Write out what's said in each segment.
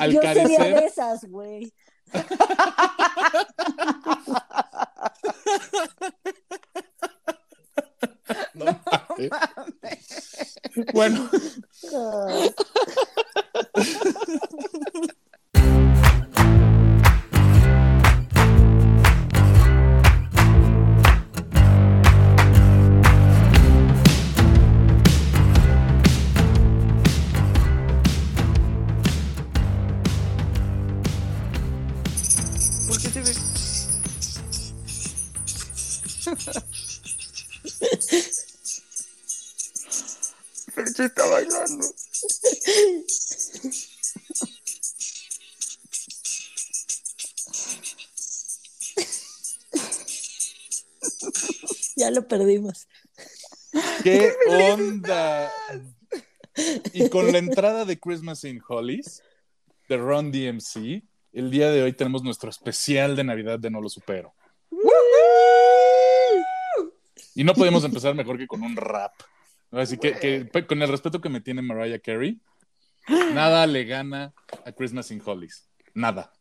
al Yo sería carecer, de esas, güey. no mames. bueno, Christmas in Hollies, de Ron DMC, el día de hoy tenemos nuestro especial de Navidad de No Lo Supero. Y no podemos empezar mejor que con un rap. Así que, que, pues, con el respeto que me tiene Mariah Carey, nada le gana a Christmas in Hollies. Nada.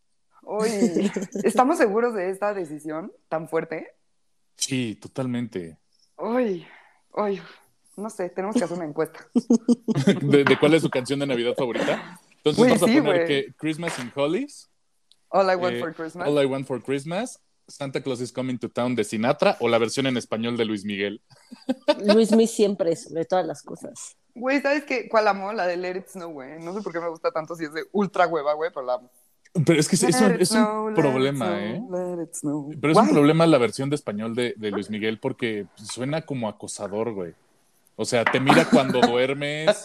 Oye, ¿estamos seguros de esta decisión tan fuerte? Sí, totalmente. Uy, uy, no sé, tenemos que hacer una encuesta. ¿De, de cuál es su canción de Navidad favorita? Entonces Güey, vamos a sí, poner que Christmas in Hollies, All I want eh, for Christmas. All I Want for Christmas, Santa Claus is Coming to Town de Sinatra o la versión en español de Luis Miguel. Luis Mi siempre, sobre todas las cosas. Güey, ¿sabes qué? ¿Cuál amo? La de Let It Snow, güey. No sé por qué me gusta tanto si es de ultra hueva, güey, pero la amo. Pero es que es, es un, es problema, snow, ¿eh? let it snow. Pero es un problema la versión de español de, de Luis Miguel porque suena como acosador, güey. O sea, te mira cuando duermes,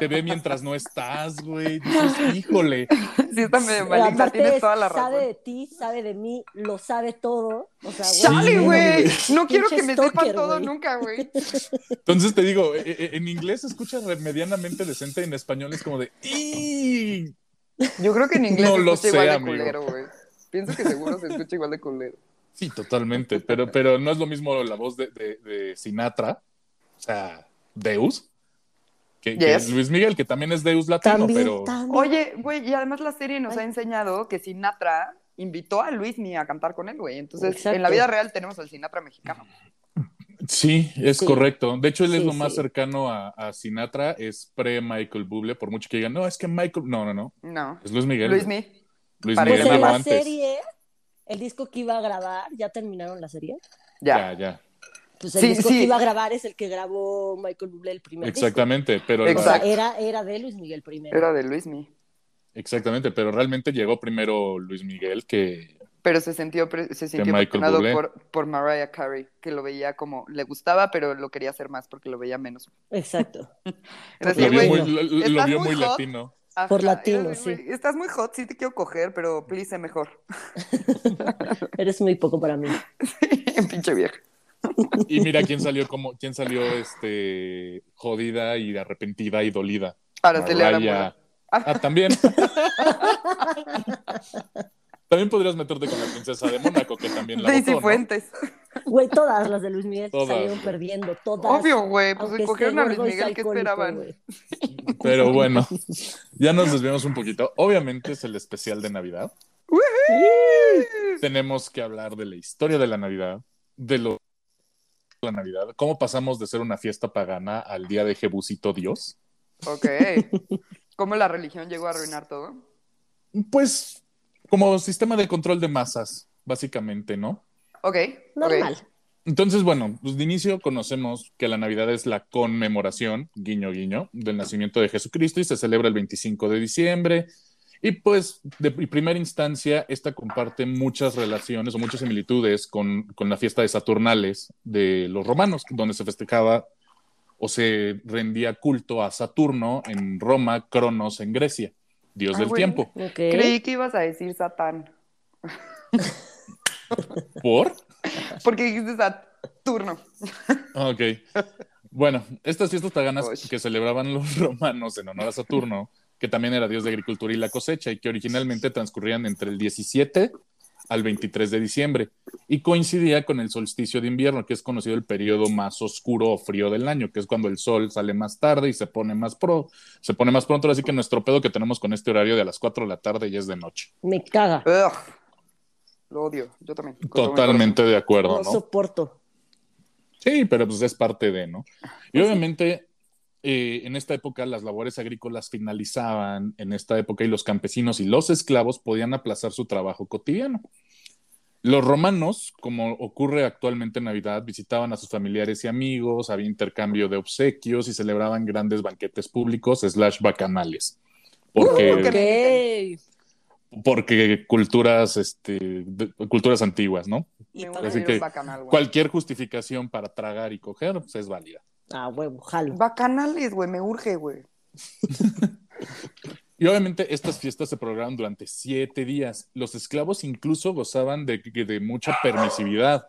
te ve mientras no estás, güey. Dices, híjole. Sí, está medio aparte tienes es, toda la sabe razón. de ti, sabe de mí, lo sabe todo. O sea, Sí, Chale, güey. No quiero que me sepan todo nunca, güey. Entonces te digo, e- e- en inglés se escucha medianamente decente, en español es como de. Yo creo que en inglés No se lo escucha igual sé, de amigo. culero, güey. Pienso que seguro se escucha igual de culero. Sí, totalmente. Pero, pero no es lo mismo la voz de, de- de Sinatra, o sea, Deus, que, que Yes. Luis Miguel, que también es Deus latino, también, pero también. Oye, güey, y además la serie nos Ay. ha enseñado que Sinatra invitó a Luismi a cantar con él, güey. Entonces, Exacto. en la vida real tenemos al Sinatra mexicano. sí, es Sí. correcto. De hecho, él es Sí, lo más sí. cercano a, a Sinatra, es pre-Michael Bublé, por mucho que digan, no, es que Michael, no, no, no, No. es Luis Miguel. Luis Pues Miguel en llegó la antes. serie, el disco que iba a grabar, ¿ya terminaron la serie? Ya. Ya, ya. Pues el Sí, disco sí. que iba a grabar es el que grabó Michael Bublé el primer disco. Exactamente, pero Exacto. era, era de Luis Miguel primero. Era de Luismi. exactamente, pero realmente llegó primero Luis Miguel que Pero se sintió, se sintió por, por Mariah Carey, que lo veía como, le gustaba, pero lo quería hacer más porque lo veía menos. Exacto. Lo vio muy, lo- lo estás vio muy muy hot. latino. ajá, Por latino, sí. Estás muy hot, sí te quiero coger, pero please sé mejor. Eres muy poco para mí. Pinche vieja. Y mira quién salió como, quién salió este jodida y arrepentida y dolida. Mariah. Arámbula. Ah, también. también podrías meterte con la princesa de Mónaco, que también la Daisy votó. Fuentes. Güey, todas las de Luis Miguel Todas, salieron perdiendo, todas. Obvio, güey, pues aunque cogieron a Luis Miguel, ¿qué esperaban? Pero bueno, ya nos desviamos un poquito. Obviamente es el especial de Navidad. Tenemos que hablar de la historia de la Navidad, de lo la Navidad, cómo pasamos de ser una fiesta pagana al día de Jebusito Dios. Ok. ¿Cómo la religión llegó a arruinar todo? Pues como sistema de control de masas, básicamente, ¿no? Ok. Normal. Entonces, bueno, pues de inicio conocemos que la Navidad es la conmemoración, guiño, guiño, del nacimiento de Jesucristo y se celebra el 25 de diciembre. Y pues, de pri- primera instancia, esta comparte muchas relaciones o muchas similitudes con, con la fiesta de Saturnales de los romanos, donde se festejaba o se rendía culto a Saturno en Roma, Cronos en Grecia, dios Ah, del tiempo. Creí que ibas a decir Satán. ¿Por? Porque dijiste Saturno. Ah, Ok. Bueno, estas fiestas paganas Uy. que celebraban los romanos en honor a Saturno, que también era dios de agricultura y la cosecha, y que originalmente transcurrían entre el 17 al 23 de diciembre y coincidía con el solsticio de invierno, que es conocido el periodo más oscuro o frío del año, que es cuando el sol sale más tarde y se pone más pro, se pone más pronto, así que nuestro pedo que tenemos con este horario de a las 4 de la tarde ya es de noche. Me caga. Ugh. Lo odio, yo también. Totalmente de acuerdo, No ¿no? soporto. Sí, pero pues es parte de, ¿no? Y obviamente eh, en esta época las labores agrícolas finalizaban en esta época y los campesinos y los esclavos podían aplazar su trabajo cotidiano. Los romanos, como ocurre actualmente en Navidad, visitaban a sus familiares y amigos, había intercambio de obsequios y celebraban grandes banquetes públicos slash bacanales. Porque, Uh, porque culturas, este, de- culturas antiguas, ¿no? Y Así que bacanal. Cualquier justificación para tragar y coger pues, es válida. Ah, huevo, jalo. Bacanales, güey, me urge, güey. Y obviamente estas fiestas se programaban durante siete días. Los esclavos incluso gozaban de, de mucha permisividad.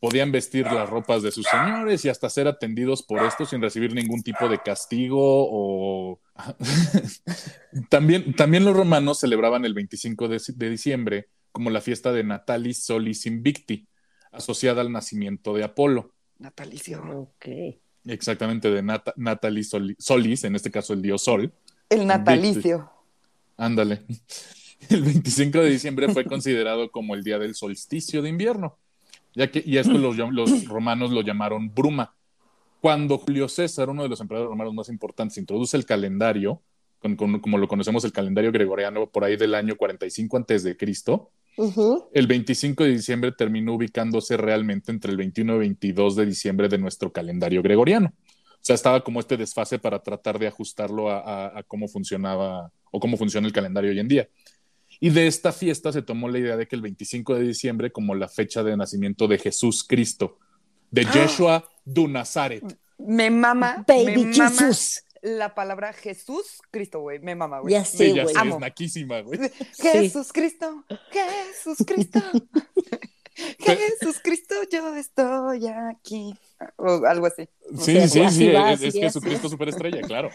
Podían vestir las ropas de sus señores y hasta ser atendidos por esto sin recibir ningún tipo de castigo o... también, también los romanos celebraban el 25 de, de diciembre como la fiesta de Natalis Solis Invicti, asociada al nacimiento de Apolo. Natalicio. Ok. Exactamente, de Nat Natalis Soli- Solis, en este caso el dios Sol. El natalicio. Ándale. El 25 de diciembre fue considerado como el día del solsticio de invierno, ya que, y esto los, los romanos lo llamaron bruma. Cuando Julio César, uno de los emperadores romanos más importantes, introduce el calendario, con- con- como lo conocemos, el calendario gregoriano, por ahí del año 45 antes de Cristo, El 25 de diciembre terminó ubicándose realmente entre el 21 y 22 de diciembre de nuestro calendario gregoriano. O sea, estaba como este desfase para tratar de ajustarlo a, a- a cómo funcionaba o cómo funciona el calendario hoy en día. Y de esta fiesta se tomó la idea de que el 25 de diciembre como la fecha de nacimiento de Jesús Cristo, de Yeshua du Nazaret. Me mama, Baby me mama Jesus. La palabra Jesús Cristo, güey. Me mama, güey. Ya sé, Sí, ya güey. sé, Amo. es naquísima, güey. Jesús Cristo, Jesús Cristo. Jesús Cristo, yo estoy aquí. O algo así. Sí, sí, así sí, va, es, es así es. Jesucristo superestrella, claro.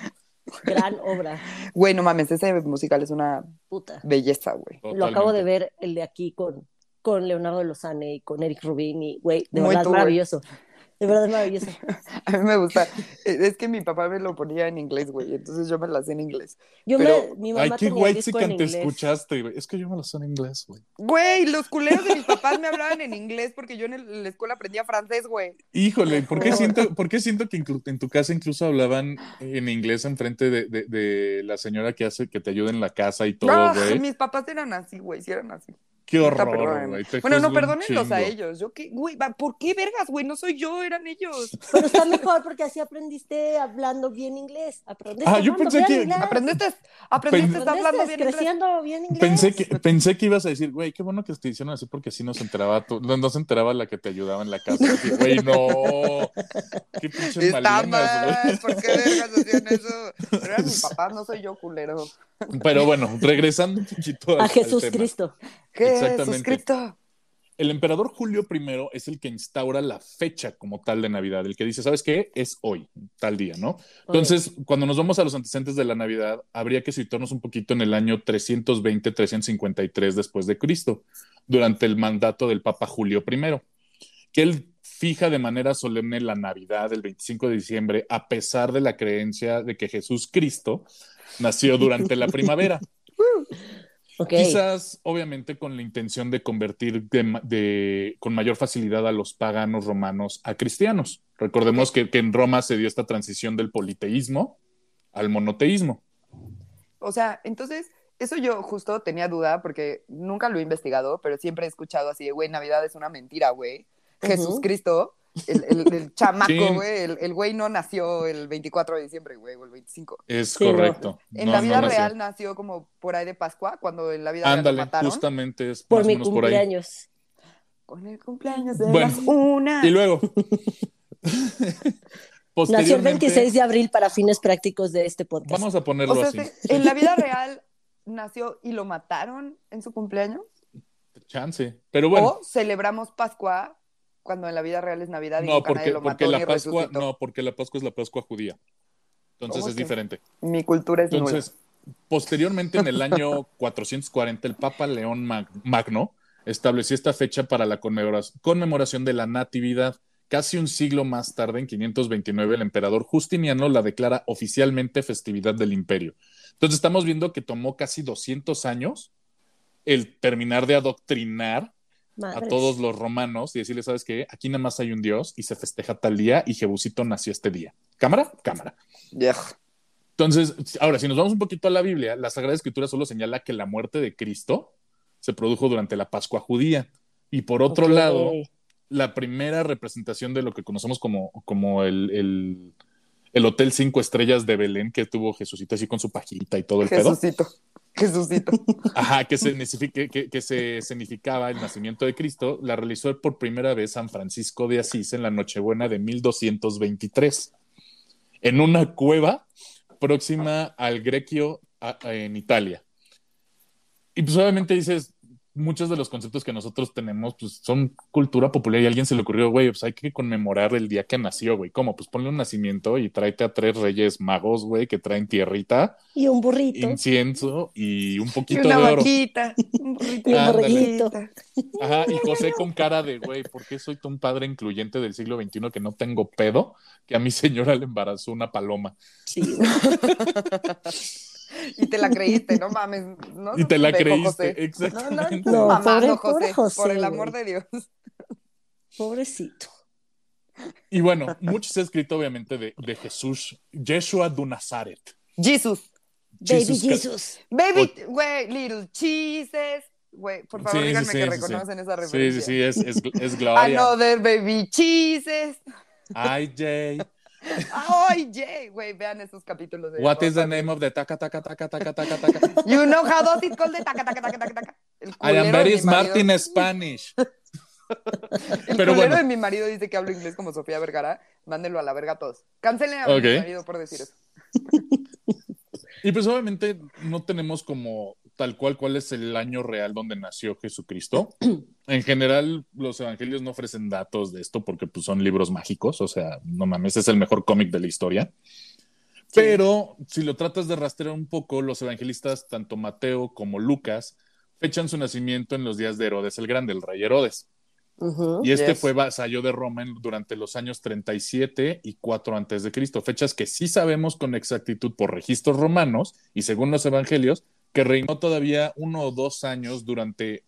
Gran obra. Güey, no mames, ese musical es una Puta. belleza, güey. Lo acabo de ver el de aquí con, con Leonardo de Lozane y con Eric Rubin y, güey, de Muy verdad tú, maravilloso. De verdad es maravilloso. A mí me gusta. Es es que mi papá me lo ponía en inglés, güey. Entonces yo me la sé en inglés. Yo Pero- me, mi mamá Ay, qué tenía guay si en te escuchaste, güey. Es que yo me lo sé en inglés, güey. Güey, los culeros de mis papás me hablaban en inglés porque yo en, el- en la escuela aprendía francés, güey. Híjole, ¿por qué siento, por qué siento que en tu casa incluso hablaban en inglés enfrente de, de, de la señora que hace que te ayuda en la casa y todo, güey? mis papás eran así, güey, sí eran así. Qué horror, güey. Bueno, no, perdónenlos a ellos. Yo qué, güey, ¿por qué vergas, güey? No soy yo, eran ellos. Pero está mejor porque así aprendiste hablando bien inglés. Aprendiste Ah, yo pensé bien que- inglés. Aprendiste, aprendiste, Pen- está hablando bien inglés. bien inglés. Pensé que, pensé que ibas a decir, güey, qué bueno que te hicieron así porque así no se enteraba, tú, no, no se enteraba la que te ayudaba en la casa. Güey, no. Qué pinches Está malienas, güey. mal, ¿por qué vergas hacían eso? Pero eran mis papás, no soy yo, culero. Pero bueno, regresando un poquito al- A al Jesús tema. Cristo. Jesús Exactamente. Cristo. El emperador Julio I es el que instaura la fecha como tal de Navidad, el que dice, ¿sabes qué? Es hoy, tal día, ¿no? Entonces, cuando nos vamos a los antecedentes de la Navidad, habría que situarnos un poquito en el año 320-353 después de Cristo, durante el mandato del Papa Julio I, que él fija de manera solemne la Navidad el 25 de diciembre, a pesar de la creencia de que Jesús Cristo nació durante la primavera. Ok. Quizás, obviamente, con la intención de convertir de ma- de- con mayor facilidad a los paganos romanos a cristianos. Recordemos que, que en Roma se dio esta transición del politeísmo al monoteísmo. O sea, entonces, eso yo justo tenía duda porque nunca lo he investigado, pero siempre he escuchado así de, güey, Navidad es una mentira, güey. Jesús Ujú. Cristo, el, el- el chamaco, Sí. güey, el, el güey no nació el 24 de diciembre, güey, o el 25. Es Sí, correcto. En No, la no vida nació. real nació como por ahí de Pascua, cuando en la vida real lo mataron. justamente es Por más mi menos por ahí. cumpleaños. Con el cumpleaños de Bueno, las una. Y luego. Nació el posteriormente, 26 de abril para fines prácticos de este podcast. Vamos a ponerlo O sea, así. en la vida real nació y lo mataron en su cumpleaños. Chance. Pero bueno. O celebramos Pascua cuando en la vida real es Navidad y no, porque, nadie lo porque mató la Pascua, resucitó. no, porque la Pascua es la Pascua judía. Entonces ¿Cómo es que? diferente. Mi cultura es nula. Entonces, posteriormente, en el año 440, el Papa León Mag- Magno estableció esta fecha para la conmemora- conmemoración de la Natividad. Casi un siglo más tarde, en 529, el emperador Justiniano la declara oficialmente festividad del imperio. Entonces estamos viendo que tomó casi 200 años el terminar de adoctrinar a todos los romanos y decirles, ¿sabes qué? Aquí nada más hay un dios y se festeja tal día y Jebusito nació este día. ¿Cámara? Cámara. Yeah. Entonces, ahora, si nos vamos un poquito a la Biblia, la Sagrada Escritura solo señala que la muerte de Cristo se produjo durante la Pascua judía. Y por otro lado, la primera representación de lo que conocemos como, como el, el, el Hotel Cinco Estrellas de Belén que tuvo Jesucito así con su pajita y todo el pedo. Jesucito. Ajá, que, significa- que, se significaba el nacimiento de Cristo, la realizó por primera vez San Francisco de Asís en la Nochebuena de 1223, en una cueva próxima al Grequio en Italia. Y pues obviamente dices, muchos de los conceptos que nosotros tenemos pues son cultura popular y a alguien se le ocurrió, güey, pues hay que conmemorar el día que nació, güey. ¿Cómo? Pues ponle un nacimiento y tráete a tres reyes magos, güey, que traen tierrita Y un burrito. incienso y un Y poquito una de oro. vaquita. Un burrito Y un vaquita. Ajá, y José con cara de, güey, ¿por qué soy un padre incluyente del siglo XXI que no tengo pedo? Que a mi señora le embarazó una paloma. Sí, güey. Y te la creíste, no mames. No, Y te la creíste, José. exactamente. No, no, No, mamando, pobre- José, pobre José, Por el amor de Dios. Pobrecito. Y bueno, mucho se ha escrito obviamente de, de Jesús, Yeshua de Nazaret. Jesus. Baby Jesus. Baby, güey, little cheeses. Güey, por favor, Sí, sí, díganme sí, que sí, reconocen esa Sí, referencia. sí, sí, es, es, es Gloria. Another baby cheeses. Ay, Jay. Jay, güey, vean esos capítulos de What is the name of the taca, taca, taca, taca, taca, taca? You know how does it called the taca, taca, taca, taca, taca. I am very smart in Spanish. El Pero bueno. de mi marido dice que hablo inglés como Sofía Vergara. Mándenlo a la verga a todos. Cancelen a Ok. mi marido por decir eso. Y pues obviamente no tenemos como tal cual cuál es el año real donde nació Jesucristo. En general, los evangelios no ofrecen datos de esto porque pues, son libros mágicos, o sea, no mames, es el mejor cómic de la historia. Pero si lo tratas de rastrear un poco, los evangelistas, tanto Mateo como Lucas, fechan su nacimiento en los días de Herodes el Grande, el rey Herodes. Y este Yes. fue vasallo de Roma en- durante los años 37 y 4 antes de Cristo, fechas que sí sabemos con exactitud por registros romanos y según los evangelios, que reinó todavía uno o dos años durante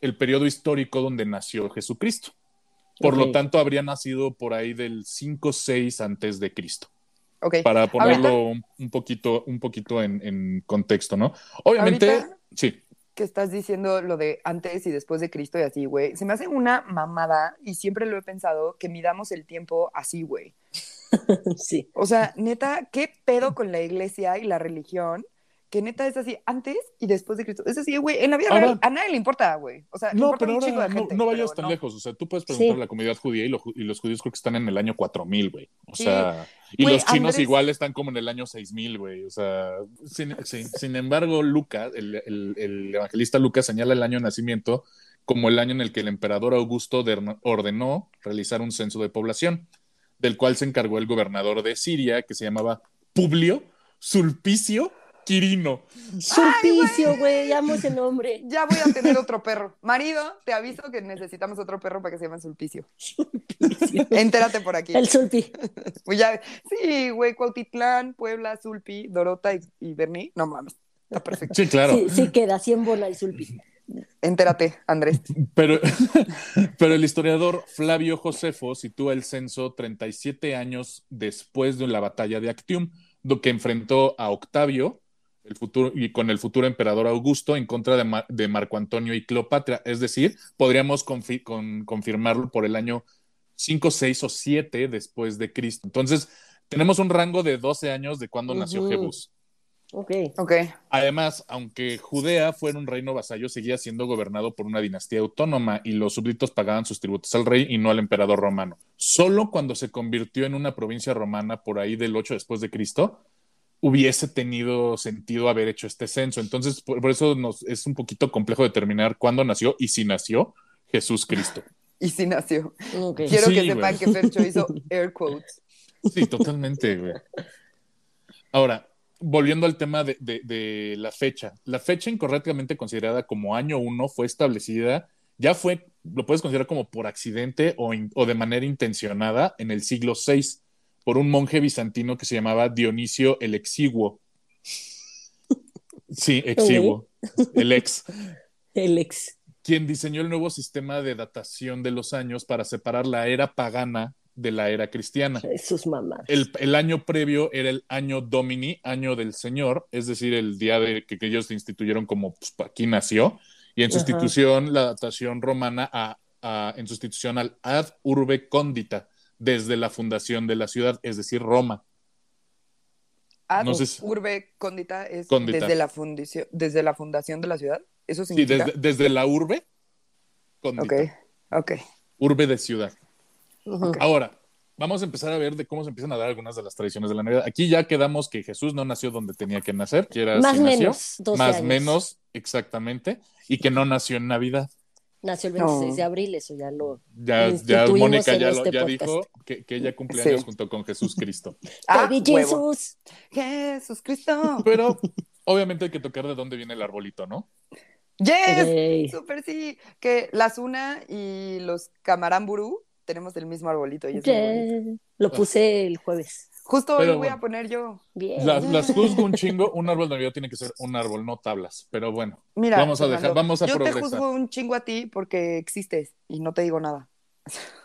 el periodo histórico donde nació Jesucristo. Por lo tanto, habría nacido por ahí del 5-6 antes de Cristo, para ponerlo Ahorita un, un poquito, un poquito en, en contexto, ¿no? Obviamente, Ahorita- sí. que estás diciendo lo de antes y después de Cristo y así, güey. Se me hace una mamada y siempre lo he pensado que midamos el tiempo así, güey. Sí. O sea, neta, ¿qué pedo con la iglesia y la religión? Que neta es así, antes y después de Cristo. Es así, güey, en la vida Ahora- real a nadie le importa, güey. O sea, No, importa pero un chingo ahora de gente, no vayas pero tan no. lejos. O sea, tú puedes preguntar Sí. a la comunidad judía y, lo- y los judíos creo que están en el año 4000, güey. O Sí. sea, y los chinos Andrés- igual están como en el año 6000, güey. O sea, sin, sin- sin embargo, Lucas, el, el- el evangelista Lucas señala el año de nacimiento como el año en el que el emperador Augusto ordenó realizar un censo de población, del cual se encargó el gobernador de Siria, que se llamaba Publio Sulpicio Quirino. Sulpicio, güey, amo ese nombre. Ya voy a tener otro perro. Marido, te aviso que necesitamos otro perro para que se llame Sulpicio. Entérate por aquí. El Sulpi. Pues ya- sí, güey, Cuautitlán, Puebla, Sulpi, Dorota y, y Berní. No mames, está perfecto. Sí, claro. Sí, sí queda, 100 bola el Sulpi. Entérate, Andrés. Pero, pero el historiador Flavio Josefo sitúa el censo 37 años después de la batalla de Actium, do que enfrentó a Octavio el futuro, y con el futuro emperador Augusto en contra de, Ma- de Marco Antonio y Cleopatra. Es decir, podríamos confi- con- confirmarlo por el año 5, 6 o 7 después de Cristo. Entonces, tenemos un rango de 12 años de cuando nació. Jebús. Ok. Ok. Además, aunque Judea fuera un reino vasallo, seguía siendo gobernado por una dinastía autónoma y los súbditos pagaban sus tributos al rey y no al emperador romano. Solo cuando se convirtió en una provincia romana por ahí del 8 después de Cristo, hubiese tenido sentido haber hecho este censo. Entonces, por, por eso nos, es un poquito complejo determinar cuándo nació y si nació Jesús Cristo. Y sí nació. Quiero Sí, que sepan que Fercho hizo air quotes. Sí, totalmente, güey. Ahora, volviendo al tema de, de- de la fecha, la fecha incorrectamente considerada como año 1 fue establecida, ya fue, lo puedes considerar como por accidente o, in- o de manera intencionada en el siglo VI por un monje bizantino que se llamaba Dionisio el Exiguo. Sí, Exiguo, el ex, El ex. quien diseñó el nuevo sistema de datación de los años para separar la era pagana de la era cristiana. Sus mamás. El, el año previo era el año Domini, año del Señor, es decir, el día de que, que ellos instituyeron como pues, aquí nació, y en Ajá. sustitución la datación romana a, a- en sustitución al ad urbe condita, desde la fundación de la ciudad, es decir, Roma. Ad No sé si- urbe condita es Condita. Desde, la fundición, desde la fundación de la ciudad. ¿Eso Sí, significa? desde, desde la urbe condita, Ok, ok. urbe de ciudad. Ahora, vamos a empezar a ver de cómo se empiezan a dar algunas de las tradiciones de la Navidad. Aquí ya quedamos que Jesús no nació donde tenía que nacer, que era Más sí nació, menos, 12 más años. menos, exactamente, y que no nació en Navidad. Nació el 26 No. de abril, eso ya lo. Ya, ya Mónica ya, lo- este ya dijo que, que ella cumple años Sí. junto con Jesús Cristo. Ah. Jesus. Jesús Cristo. Pero obviamente hay que tocar de dónde viene el arbolito, ¿no? Yes. Ey. Súper sí. Que la Zuna y los Camaramburu tenemos el mismo arbolito. Y es. Yeah. Lo puse el jueves. Justo hoy voy bueno. a poner yo. Bien. Las, las juzgo un chingo. Un árbol de Navidad tiene que ser un árbol, no tablas. Pero bueno, Mira, Vamos a dejar- vamos a yo progresar. te juzgo un chingo a ti porque existes y no te digo nada.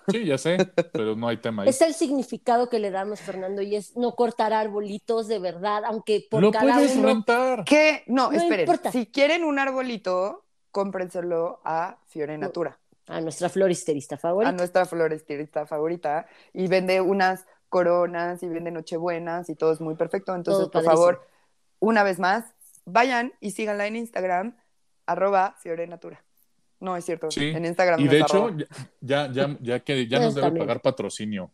sí, ya sé, pero no hay tema ahí. Es el significado que le damos, Fernando, y es no cortar arbolitos de verdad, aunque por Lo cada puedes uno. rentar. ¿Qué? No, No esperen. importa. Si quieren un arbolito, cómprenselo a Fiore Natura, A nuestra floristerista a favorita. nuestra floristirista favorita, y vende unas coronas y vende nochebuenas y todo es muy perfecto. Entonces, Todo por padrísimo. favor, una vez más, vayan y síganla en Instagram, arroba Fiore Natura. No, es cierto. Sí. En Instagram Y de hecho, arroba. ya, ya, ya que ya Pues nos debe también. pagar patrocinio.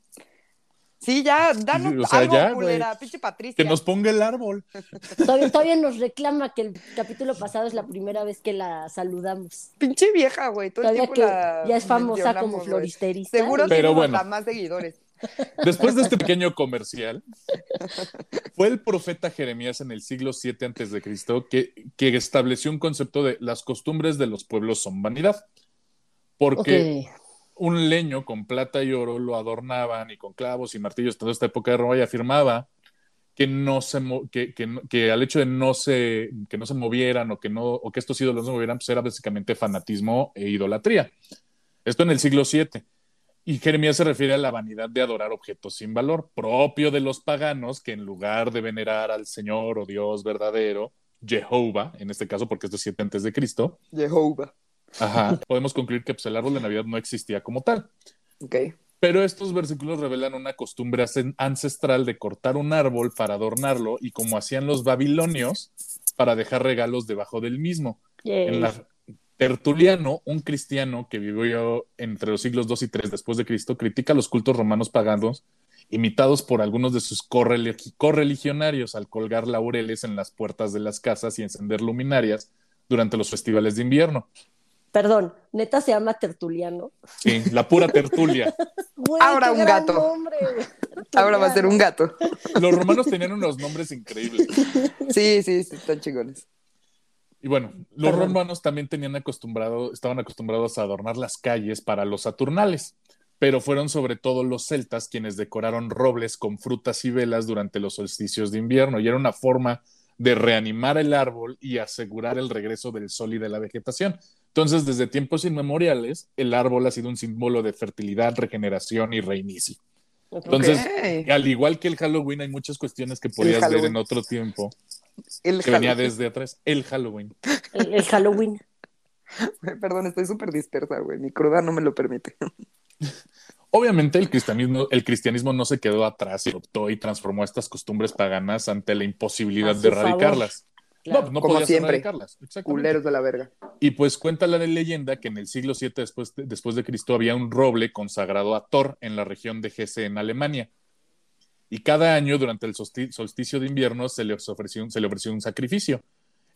Sí, ya, danos o sea, algo, ya, culera, pinche Patricia. Que nos ponga el árbol. Todavía, todavía nos reclama que el capítulo pasado es la primera vez que la saludamos. Pinche vieja, güey. Todo el Todavía tiempo que la ya es famosa como floristerista. Seguro Pero tiene bueno. más seguidores. Después de este pequeño comercial, fue el profeta Jeremías en el siglo 7 antes de Cristo que, que estableció un concepto de las costumbres de los pueblos son vanidad. Porque un leño con plata y oro lo adornaban y con clavos y martillos toda esta época de Roma y afirmaba que no se que, que, que al hecho de no se que no se movieran o que no o que estos ídolos no se movieran pues era básicamente fanatismo e idolatría. Esto en el siglo VII. Y Jeremías se refiere a la vanidad de adorar objetos sin valor, propio de los paganos que en lugar de venerar al Señor o Dios verdadero, Jehová, en este caso porque esto es 7 antes de Cristo, Jehová. ajá, podemos concluir que pues, el árbol de Navidad no existía como tal. Ok. Pero estos versículos revelan una costumbre ancestral de cortar un árbol para adornarlo y como hacían los babilonios para dejar regalos debajo del mismo. Yay. En la Tertuliano, un cristiano que vivió entre los siglos 2 y 3 después de Cristo, critica los cultos romanos paganos imitados por algunos de sus correli- correligionarios al colgar laureles en las puertas de las casas y encender luminarias durante los festivales de invierno. Perdón, neta se llama Tertuliano. Sí, la pura tertulia. Güey, Ahora un gato. nombre. Ahora va a ser un gato. Los romanos tenían unos nombres increíbles. Sí, sí, sí, están chingones. Y bueno, los Perdón. romanos también tenían acostumbrado, estaban acostumbrados a adornar las calles para los saturnales, pero fueron sobre todo los celtas quienes decoraron robles con frutas y velas durante los solsticios de invierno, y era una forma de reanimar el árbol y asegurar el regreso del sol y de la vegetación. Entonces, desde tiempos inmemoriales, el árbol ha sido un símbolo de fertilidad, regeneración y reinicio. Entonces, al igual que el Halloween, hay muchas cuestiones que podías ver en otro tiempo, El que venía Halloween. desde atrás. El Halloween. El, el Halloween. Perdón, estoy súper dispersa, güey. Mi cruda no me lo permite. Obviamente el cristianismo, el cristianismo no se quedó atrás y adoptó y transformó estas costumbres paganas ante la imposibilidad de erradicarlas. Claro. No, no Como podías siempre. erradicarlas. Culeros de la verga. Y pues cuenta la leyenda que en el siglo VII después de, después de Cristo había un roble consagrado a Thor en la región de Hesse en Alemania. Y cada año durante el solsti- solsticio de invierno se le ofreció un, se le ofreció un sacrificio.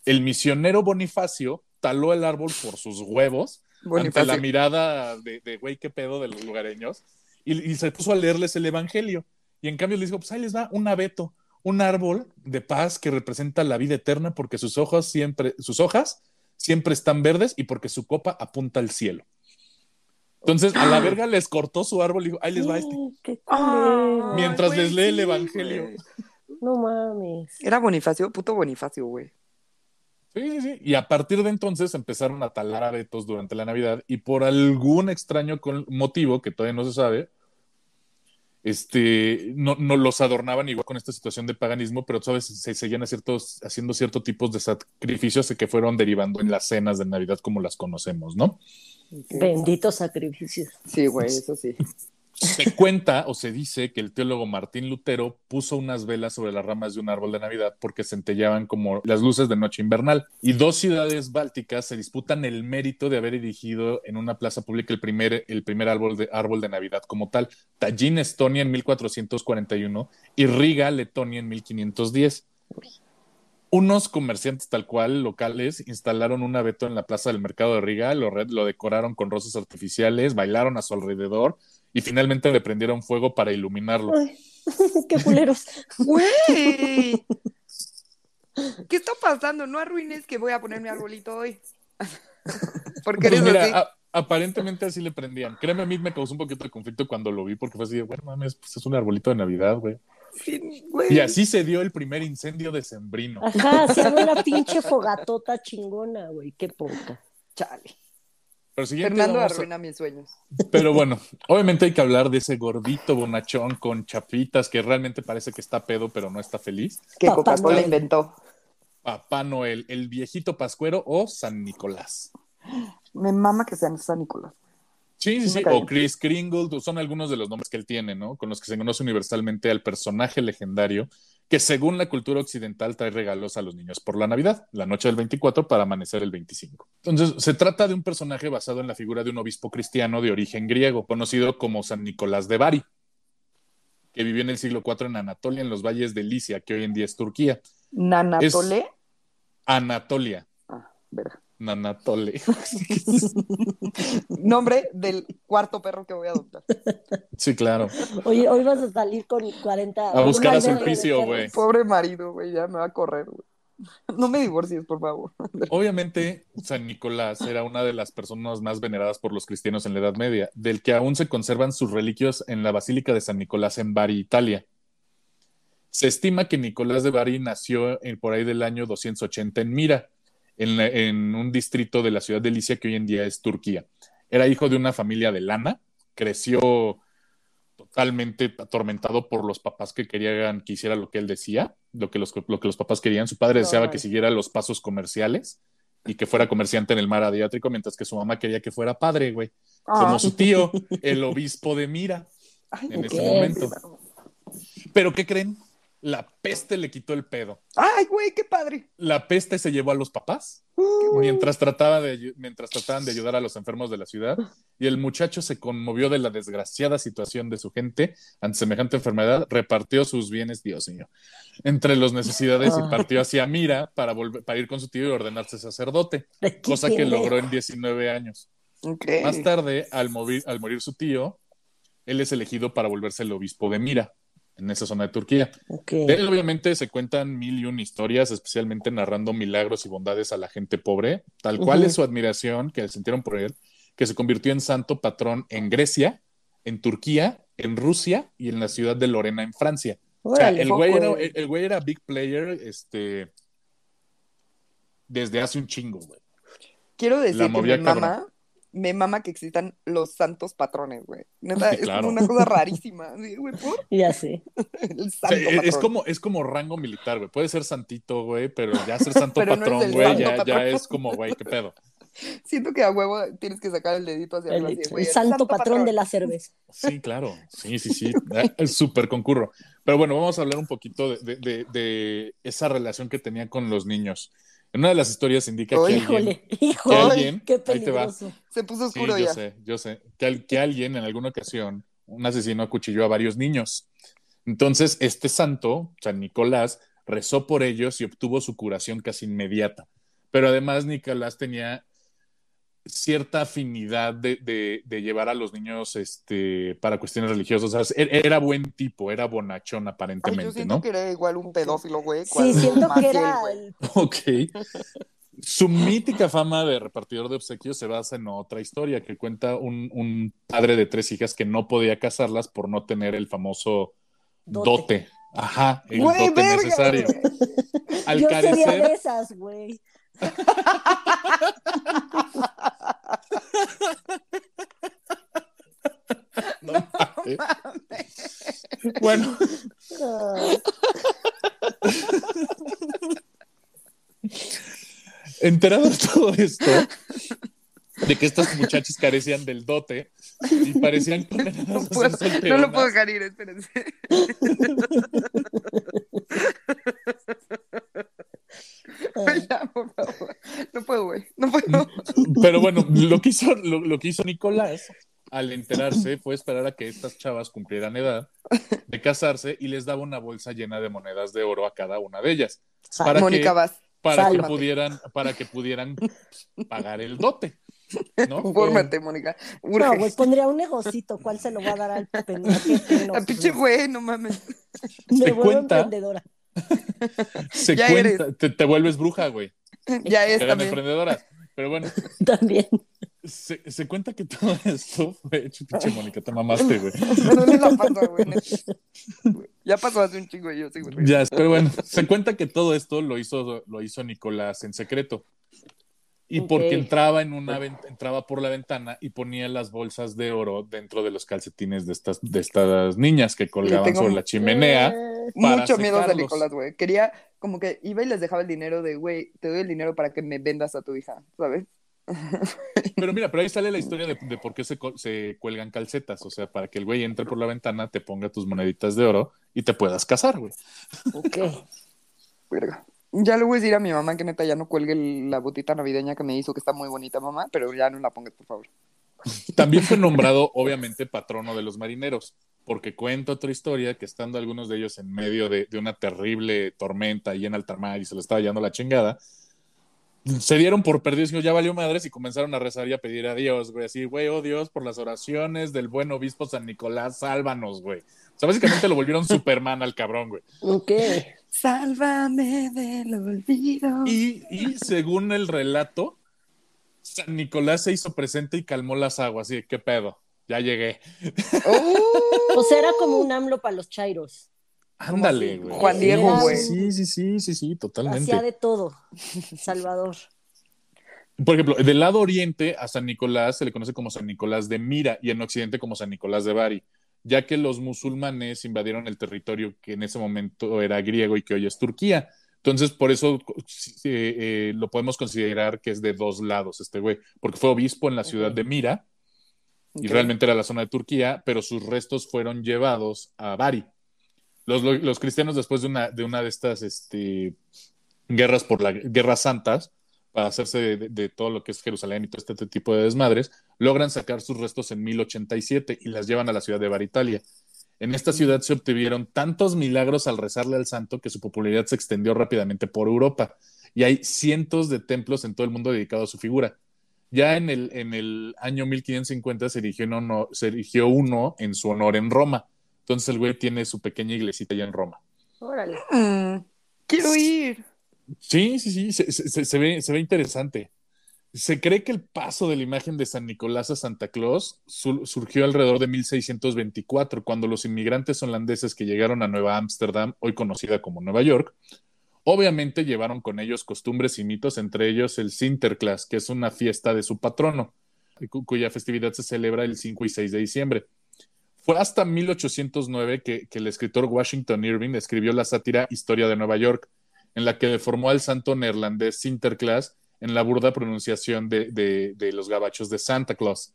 El misionero Bonifacio taló el árbol por sus huevos ante Bonifacio. la mirada de, de güey, qué pedo de los lugareños, y, y se puso a leerles el evangelio. Y en cambio les dijo, pues ahí les va un abeto, un árbol de paz que representa la vida eterna porque sus hojas siempre, sus hojas siempre están verdes y porque su copa apunta al cielo. Entonces, a la verga les cortó su árbol y dijo, ahí les va este. Qué culero. Mientras güey, les lee el evangelio. güey. No mames. Era Bonifacio, puto Bonifacio, güey. Sí, sí, sí. Y a partir de entonces empezaron a talar abetos durante la Navidad y por algún extraño motivo que todavía no se sabe, este, no, no los adornaban igual con esta situación de paganismo, pero sabes, se seguían ciertos, haciendo ciertos tipos de sacrificios que fueron derivando en las cenas de Navidad como las conocemos, ¿no? Benditos sacrificios. Sí, güey, eso sí. Se cuenta o se dice que el teólogo Martín Lutero puso unas velas sobre las ramas de un árbol de Navidad porque centellaban como las luces de noche invernal. Y dos ciudades bálticas se disputan el mérito de haber erigido en una plaza pública el primer, el primer árbol, de, árbol de Navidad como tal. Tallinn, Estonia en 1441 y Riga, Letonia en 1510. Unos comerciantes tal cual locales instalaron un abeto en la plaza del mercado de Riga, lo, lo decoraron con rosas artificiales, bailaron a su alrededor y finalmente le prendieron fuego para iluminarlo. Ay, qué culeros. ¡Güey! ¿Qué está pasando? No arruines que voy a poner mi arbolito hoy. Porque Pues mira, así. a- aparentemente así le prendían. Créeme, a mí me causó un poquito de conflicto cuando lo vi porque fue así de, bueno, mames, pues es un arbolito de Navidad, güey. Sí, güey. Y así se dio el primer incendio de Sembrino. Ajá, se una pinche fogatota chingona, güey. Qué poca. Chale. Fernando vamos a- arruina mis sueños. pero bueno, obviamente hay que hablar de ese gordito bonachón con chapitas que realmente parece que está pedo, pero no está feliz. Que Papá Coca-Cola inventó. Papá Noel, el viejito pascuero o San Nicolás. Me mama que sean San Nicolás. Sí, sí, Sí. O Chris Kringle, son algunos de los nombres que él tiene, ¿no? Con los que se conoce universalmente al personaje legendario que según la cultura occidental trae regalos a los niños por la Navidad, la noche del 24 para amanecer el 25. Entonces, se trata de un personaje basado en la figura de un obispo cristiano de origen griego, conocido como San Nicolás de Bari, que vivió en el siglo IV en Anatolia, en los valles de Licia, que hoy en día es Turquía. Nanatole. Anatolia, Ah, verga. Nanatole. Nombre del cuarto perro que voy a adoptar. Sí, claro. Oye, hoy vas a salir con 40. A buscar a Sulpicio, güey. Pobre marido, güey, ya me va a correr, güey. No me divorcies, por favor. Obviamente, San Nicolás era una de las personas más veneradas por los cristianos en la Edad Media, del que aún se conservan sus reliquios en la Basílica de San Nicolás en Bari, Italia. Se estima que Nicolás de Bari nació en, por ahí del año 280 en Mira, en, la- en un distrito de la ciudad de Licia que hoy en día es Turquía. Era hijo de una familia de lana, creció totalmente atormentado por los papás que querían que hiciera lo que él decía, lo que los, lo que los papás querían. Su padre deseaba que siguiera los pasos comerciales y que fuera comerciante en el mar Adriático, mientras que su mamá quería que fuera padre, güey. Como su tío, el obispo de Mira. Ay, en ese momento. Pero ¿qué creen? La peste le quitó el pedo. Ay, güey, qué padre. La peste se llevó a los papás mientras, trataba de, mientras trataban de ayudar a los enfermos de la ciudad y el muchacho se conmovió de la desgraciada situación de su gente ante semejante enfermedad, repartió sus bienes, Dios mío, entre las necesidades y Ah. partió hacia Mira para, volver, para ir con su tío y ordenarse sacerdote, cosa que logró en 19 años. Más tarde, al, morir, al morir su tío, él es elegido para volverse el obispo de Mira, en esa zona de Turquía. De él, obviamente, se cuentan mil y un historias, especialmente narrando milagros y bondades a la gente pobre, tal cual es su admiración que sintieron por él, que se convirtió en santo patrón en Grecia, en Turquía, en Rusia y en la ciudad de Lorena, en Francia. O sea, el güey, era, el, el güey era big player este, desde hace un chingo, güey. Quiero decir que me cabrón. Me mama que existan los santos patrones, güey. Neta, Sí, es como una cosa rarísima. Sí, güey, por Ya sé. el O sea, es, como, es como rango militar, güey. Puede ser santito, güey, pero ya ser santo Pero no patrón, el güey, santo ya, ya es como, güey, qué pedo. Siento que a huevo tienes que sacar el dedito hacia El, arriba. el güey, santo, patrón, de la cerveza. Sí, claro. Sí, sí, sí. Es súper concurro. Pero bueno, vamos a hablar un poquito de, de- de- de esa relación que tenía con los niños. En una de las historias indica que Ay, alguien, Híjole, que híjole. alguien, Qué ahí te va. Se puso Sí, oscuro yo ya. sé, yo sé, que, que alguien en alguna ocasión, un asesino acuchilló a varios niños. Entonces, este santo, San Nicolás, rezó por ellos y obtuvo su curación casi inmediata. Pero además, Nicolás tenía cierta afinidad de, de- de llevar a los niños este, para cuestiones religiosas. O sea, e- era buen tipo, era bonachón Ay, yo aparentemente, siento ¿no? que era igual un pedófilo, güey. Sí, siento que era güey. Ok. Su mítica fama de repartidor de obsequios se basa en otra historia que cuenta un, un padre de tres hijas que no podía casarlas por no tener el famoso dote. Dote. Ajá, el Güey, dote verga, necesario. güey. Al Yo sería de carecer, esas, güey. no mames. bueno, enterado de todo esto, de que estas muchachas carecían del dote y parecían condenadas No, puedo- no lo puedo dejar ir, espérense. Ya, por favor. No puedo, güey. No puedo. Pero bueno, lo que hizo, lo, lo que hizo Nicolás al enterarse fue esperar a que estas chavas cumplieran edad de casarse y les daba una bolsa llena de monedas de oro a cada una de ellas Para Mónica que- Vaz, para que pudieran para que pudieran pues, pagar el dote, ¿no? fórmate, Mónica. No, güey, pondría un negocito. ¿Cuál se lo va a dar al pendejo? No, A pinche güey, no mames. Me ¿Te vuelvo cuenta? emprendedora. Se Ya cuenta, te, te vuelves bruja, güey. Ya es Eran también. emprendedoras. Pero bueno, También. se, se cuenta que todo esto fue. Pinche Mónica, te mamaste, güey. La panza, güey. Ya pasó hace un chingo y yo sigo. güey. Ya, pero bueno, se cuenta que todo esto lo hizo, lo hizo Nicolás en secreto. Y porque entraba en una entraba por la ventana y ponía las bolsas de oro dentro de los calcetines de estas, de estas niñas que colgaban sobre la chimenea. Eh, para Mucho miedo de. Nicolás, güey. Quería, como que iba y les dejaba el dinero de, güey, te doy el dinero para que me vendas a tu hija, ¿sabes? Pero mira, pero ahí sale la historia de, de por qué se, se cuelgan calcetas. O sea, para que el güey entre por la ventana, te ponga tus moneditas de oro y te puedas casar, güey. ok. Verga. Ya le voy a decir a mi mamá que neta ya no cuelgue el- la botita navideña que me hizo, que está muy bonita, mamá, pero ya no la pongas, por favor. También fue nombrado, obviamente, patrono de los marineros, porque cuenta otra historia que estando algunos de ellos en medio de, de una terrible tormenta y en alta mar y se le estaba llevando la chingada, se dieron por perdidos, dijo, ya valió madres y comenzaron a rezar y a pedir a Dios, güey, así, güey, oh Dios, por las oraciones del buen obispo San Nicolás, sálvanos, güey. O sea, básicamente lo volvieron Superman al cabrón, güey. Ok. Sálvame del olvido. Y, y según el relato, San Nicolás se hizo presente y calmó las aguas, y qué pedo, ya llegué. O sea, era como un AMLO para los chairos. Ándale, güey. Juan Diego, güey. Sí, sí, sí, sí, sí, totalmente. Hacía de todo. Salvador. Por ejemplo, del lado oriente a San Nicolás se le conoce como San Nicolás de Mira y en occidente como San Nicolás de Bari, ya que los musulmanes invadieron el territorio que en ese momento era griego y que hoy es Turquía. Entonces, por eso eh, eh, lo podemos considerar que es de dos lados este güey, porque fue obispo en la ciudad de Mira y realmente era la zona de Turquía, pero sus restos fueron llevados a Bari. Los, los cristianos después de una de, una de estas este, guerras por la guerras santas, para hacerse de, todo lo que es Jerusalén y todo este tipo de desmadres, logran sacar sus restos en 1087 y las llevan a la ciudad de Baritalia. En esta ciudad se obtuvieron tantos milagros al rezarle al santo que su popularidad se extendió rápidamente por Europa y hay cientos de templos en todo el mundo dedicados a su figura. Ya en el, en el año 1550 se erigió, uno, se erigió uno en su honor en Roma. Entonces el güey tiene su pequeña iglesita allá en Roma. Órale. Mm, quiero ir. Sí, sí, sí, se, ve, se ve interesante. Se cree que el paso de la imagen de San Nicolás a Santa Claus su- surgió alrededor de 1624, cuando los inmigrantes holandeses que llegaron a Nueva Ámsterdam, hoy conocida como Nueva York, obviamente llevaron con ellos costumbres y mitos, entre ellos el Sinterklaas, que es una fiesta de su patrono, cu- cuya festividad se celebra el 5 y 6 de diciembre. Fue hasta 1809 que, que el escritor Washington Irving escribió la sátira Historia de Nueva York, en la que deformó al santo neerlandés Sinterklaas en la burda pronunciación de, los gabachos de Santa Claus.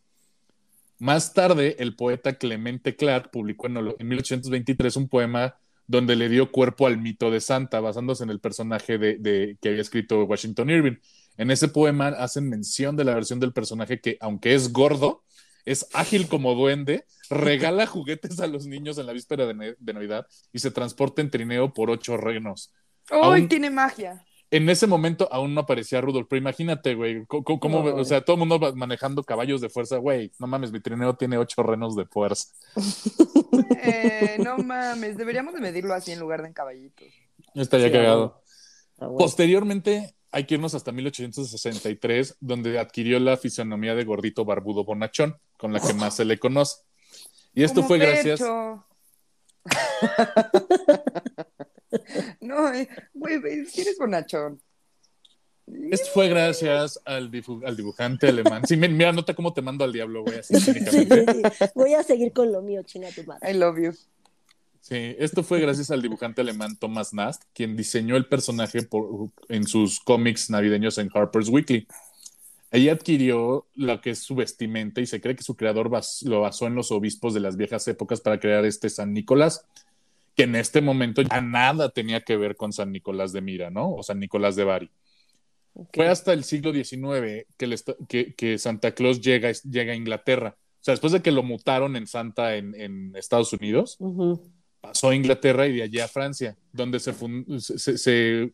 Más tarde, el poeta Clemente Clark publicó en, en 1823 un poema donde le dio cuerpo al mito de Santa, basándose en el personaje de, que había escrito Washington Irving. En ese poema hacen mención de la versión del personaje que, aunque es gordo, es ágil como duende, regala juguetes a los niños en la víspera de, de Navidad y se transporta en trineo por ocho reinos. ¡Ay, Aún- tiene magia! En ese momento aún no aparecía Rudolf, pero imagínate, güey, cómo, No, o sea, todo el mundo va manejando caballos de fuerza, güey, no mames, mi trineo tiene ocho renos de fuerza. Eh, no mames, deberíamos de medirlo así en lugar de en caballitos. Estaría Sí, cagado. Ah, bueno. Posteriormente, hay que irnos hasta 1863, donde adquirió la fisonomía de gordito barbudo bonachón, con la que más se le conoce. Y esto Como fue gracias. No, eh, güey, si eres bonachón. Esto fue gracias al, al dibujante alemán. Sí, mi- mira, nota cómo te mando al diablo, güey, así Sí, cínicamente. Voy a seguir con lo mío, chinga tu madre. I love you. Sí, esto fue gracias al dibujante alemán Thomas Nast, quien diseñó el personaje por- en sus cómics navideños en Harper's Weekly. Ella adquirió lo que es su vestimenta y se cree que su creador bas- lo basó en los obispos de las viejas épocas para crear este San Nicolás, que en este momento ya nada tenía que ver con San Nicolás de Mira, ¿no? O San Nicolás de Bari. Fue hasta el siglo XIX que, Santa Claus llega, llega a Inglaterra. O sea, después de que lo mutaron en Santa en, en Estados Unidos, pasó a Inglaterra y de allí a Francia, donde se, fun- se,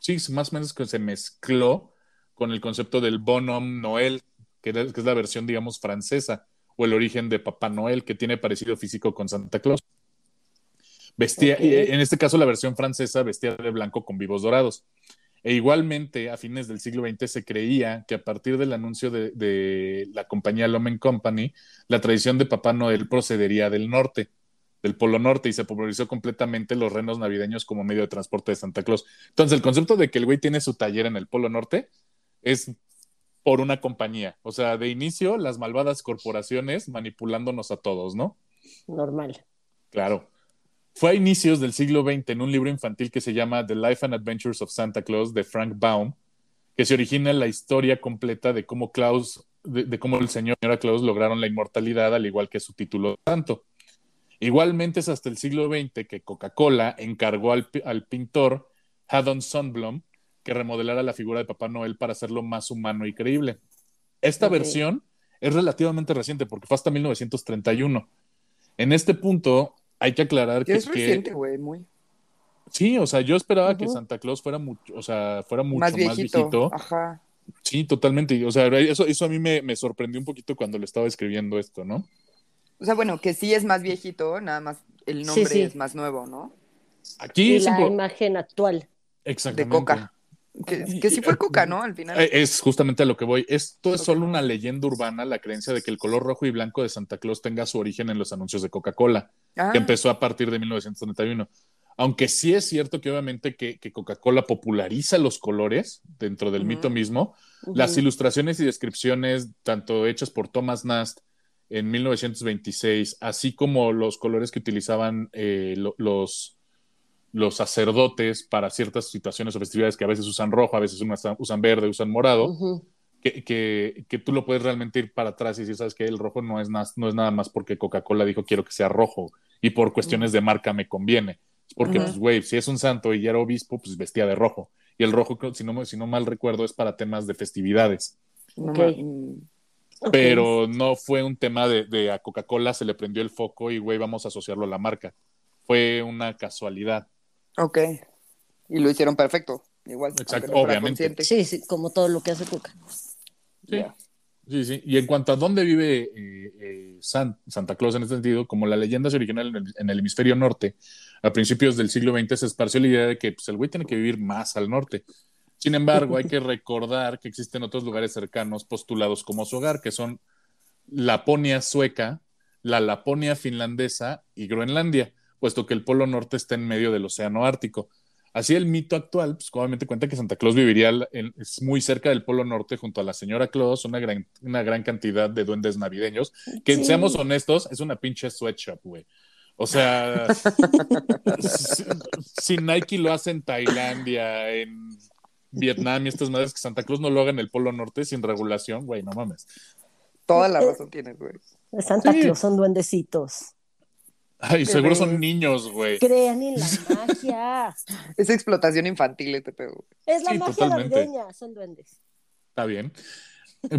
sí, más o menos que se mezcló con el concepto del Bonhomme que, era- que es la versión, digamos, francesa, o el origen de Papá Noel, que tiene parecido físico con Santa Claus. Vestía, Ok. y, eh, en este caso, la versión francesa vestía de blanco con vivos dorados. E igualmente, a fines del siglo XX se creía que a partir del anuncio de, de la compañía Lomen Company, la tradición de Papá Noel procedería del norte, del Polo Norte, y se popularizó completamente los renos navideños como medio de transporte de Santa Claus. Entonces, el concepto de que el güey tiene su taller en el Polo Norte es por una compañía. O sea, de inicio, las malvadas corporaciones manipulándonos a todos, ¿no? Normal. Claro. Fue a inicios del siglo XX en un libro infantil que se llama The Life and Adventures of Santa Claus de Frank Baum, que se origina en la historia completa de cómo Claus, de, de cómo el señor y señora Claus lograron la inmortalidad, al igual que su título santo. Igualmente es hasta el siglo XX que Coca-Cola encargó al, al pintor Haddon Sundblom que remodelara la figura de Papá Noel para hacerlo más humano y creíble. Esta versión es relativamente reciente porque fue hasta 1931. En este punto hay que aclarar que, Es que- reciente, güey, muy. sí, o sea, yo esperaba que. Santa Claus fuera mucho, o sea, fuera mucho más más viejito. Ajá. Sí, totalmente. O sea, eso, eso a mí me, me sorprendió un poquito cuando le estaba escribiendo esto, ¿no? O sea, bueno, que sí es más viejito, nada más el nombre sí. es más nuevo, ¿no? Aquí Y es la imagen actual. Exactamente. De Coca. Que, que sí fue Coca, ¿no? Al final. Eh, Es justamente a lo que voy. Esto es solo una leyenda urbana, la creencia de que el color rojo y blanco de Santa Claus tenga su origen en los anuncios de Coca-Cola, Ah, que empezó a partir de 1931. Aunque sí es cierto que obviamente que, que Coca-Cola populariza los colores dentro del mito mismo, las ilustraciones y descripciones, tanto hechas por Thomas Nast en 1926, así como los colores que utilizaban eh, lo- los, los sacerdotes para ciertas situaciones o festividades que a veces usan rojo, a veces usan, usan verde, usan morado, que, que, que tú lo puedes realmente ir para atrás y decir, sabes que el rojo no es, no es nada más porque Coca-Cola dijo quiero que sea rojo y por cuestiones de marca me conviene. Porque, pues, güey, si es un santo y ya era obispo, pues vestía de rojo. Y el rojo, si no, me- si no mal recuerdo, es para temas de festividades. Pero no fue un tema de, de a Coca-Cola se le prendió el foco y, güey, vamos a asociarlo a la marca. Fue una casualidad. Ok. Y lo hicieron perfecto. Igual. Exacto, no obviamente. consciente. Sí, sí, como todo lo que hace Coca. Sí. Ya. Sí, sí. Y en cuanto a dónde vive eh, eh, San- Santa Claus en este sentido, como la leyenda se originó en el, en el hemisferio norte, a principios del siglo XX se esparció la idea de que pues, el güey tiene que vivir más al norte. Sin embargo, hay que recordar que existen otros lugares cercanos postulados como su hogar, que son Laponia sueca, la Laponia finlandesa y Groenlandia, puesto que el Polo Norte está en medio del Océano Ártico. Así el mito actual, pues obviamente cuenta que Santa Claus viviría en- es muy cerca del Polo Norte junto a la señora Claus, una gran, una gran cantidad de duendes navideños, que Sí. seamos honestos, es una pinche sweatshop, güey. O sea, si, si Nike lo hace en Tailandia, en Vietnam y estas madres, que Santa Claus no lo haga en el Polo Norte sin regulación, güey, no mames. Toda la razón tienes, güey. Santa Sí. Claus son duendecitos. Ay, seguro son niños, güey. Crean en la magia. Es explotación infantil este pedo. Es la Sí, magia totalmente. navideña, son duendes. Está bien.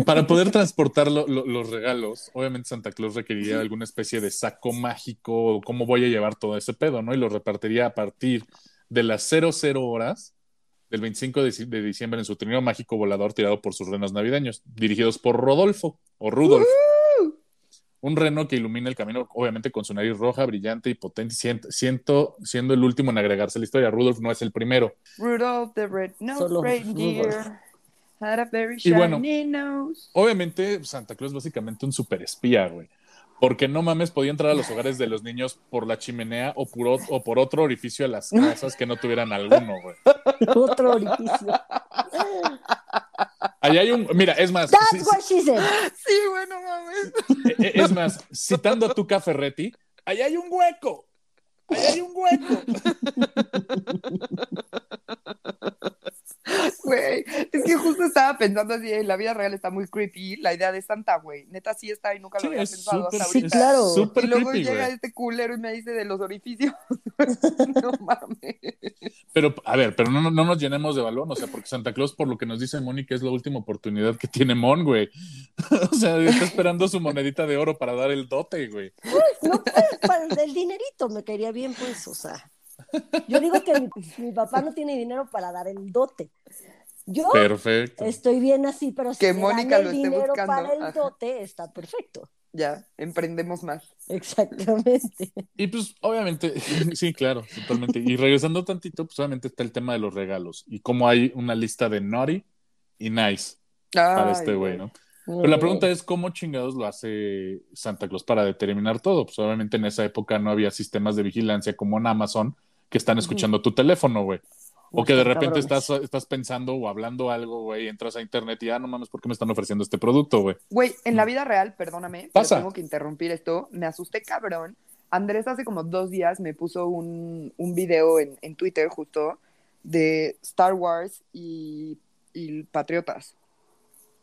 Para poder transportar lo- lo- los regalos, obviamente Santa Claus requeriría alguna especie de saco mágico, cómo voy a llevar todo ese pedo, ¿no? Y lo repartiría a partir de las 00 horas del 25 de, de diciembre en su trineo mágico volador tirado por sus renos navideños, dirigidos por Rodolfo o Rudolf. Un reno que ilumina el camino, obviamente con su nariz roja, brillante y potente, siento, siento- siendo el último en agregarse a la historia. Rudolf no es el primero. Rudolph the Red-Nosed Reindeer had a very Y shiny bueno. nose. Obviamente, Santa Claus es básicamente un super espía, güey. Porque no mames, podía entrar a los hogares de los niños por la chimenea o por, ot- o por otro orificio a las casas que no tuvieran alguno, güey. Otro orificio. Allá hay un. Mira, es más. That's sí- what she said. Sí, bueno, mames. eh, es más, citando a tu Ferretti, allá hay un hueco. Allá hay un hueco. Güey, es que justo estaba pensando así, en la vida real está muy creepy la idea de Santa, güey. Neta sí está y nunca Sí, lo había pensado súper- hasta Sí, ahorita. claro. Súper y luego creepy, llega este culero y me dice de los orificios. no mames. Pero, a ver, pero no, no nos llenemos de balón, o sea, porque Santa Claus, por lo que nos dice Mónica, es la última oportunidad que tiene Mon, güey. o sea, está esperando su monedita de oro para dar el dote, güey. No, pues, para el del dinerito me caería bien, pues, o sea. Yo digo que mi, mi papá no tiene dinero para dar el dote. Yo Perfecto. estoy bien así, pero si Que Mónica lo el esté dinero buscando, para el ajá. dote, está perfecto. Ya, emprendemos más. Exactamente. Y pues, obviamente, sí, claro, totalmente. Y regresando tantito, pues obviamente está el tema de los regalos y cómo hay una lista de naughty y nice para este güey, ¿no? Pero la pregunta es, ¿cómo chingados lo hace Santa Claus para determinar todo? Pues obviamente en esa época no había sistemas de vigilancia como en Amazon que están escuchando tu teléfono, güey. O que de repente cabrones. estás, estás pensando o hablando algo, güey, entras a internet y, ah, no mames, ¿por qué me están ofreciendo este producto, güey? Güey, en la vida real, perdóname, pero Pasa. tengo que interrumpir esto. Me asusté cabrón. Andrés hace como dos días me puso un, un video en, en Twitter justo de Star Wars y, y Patriotas.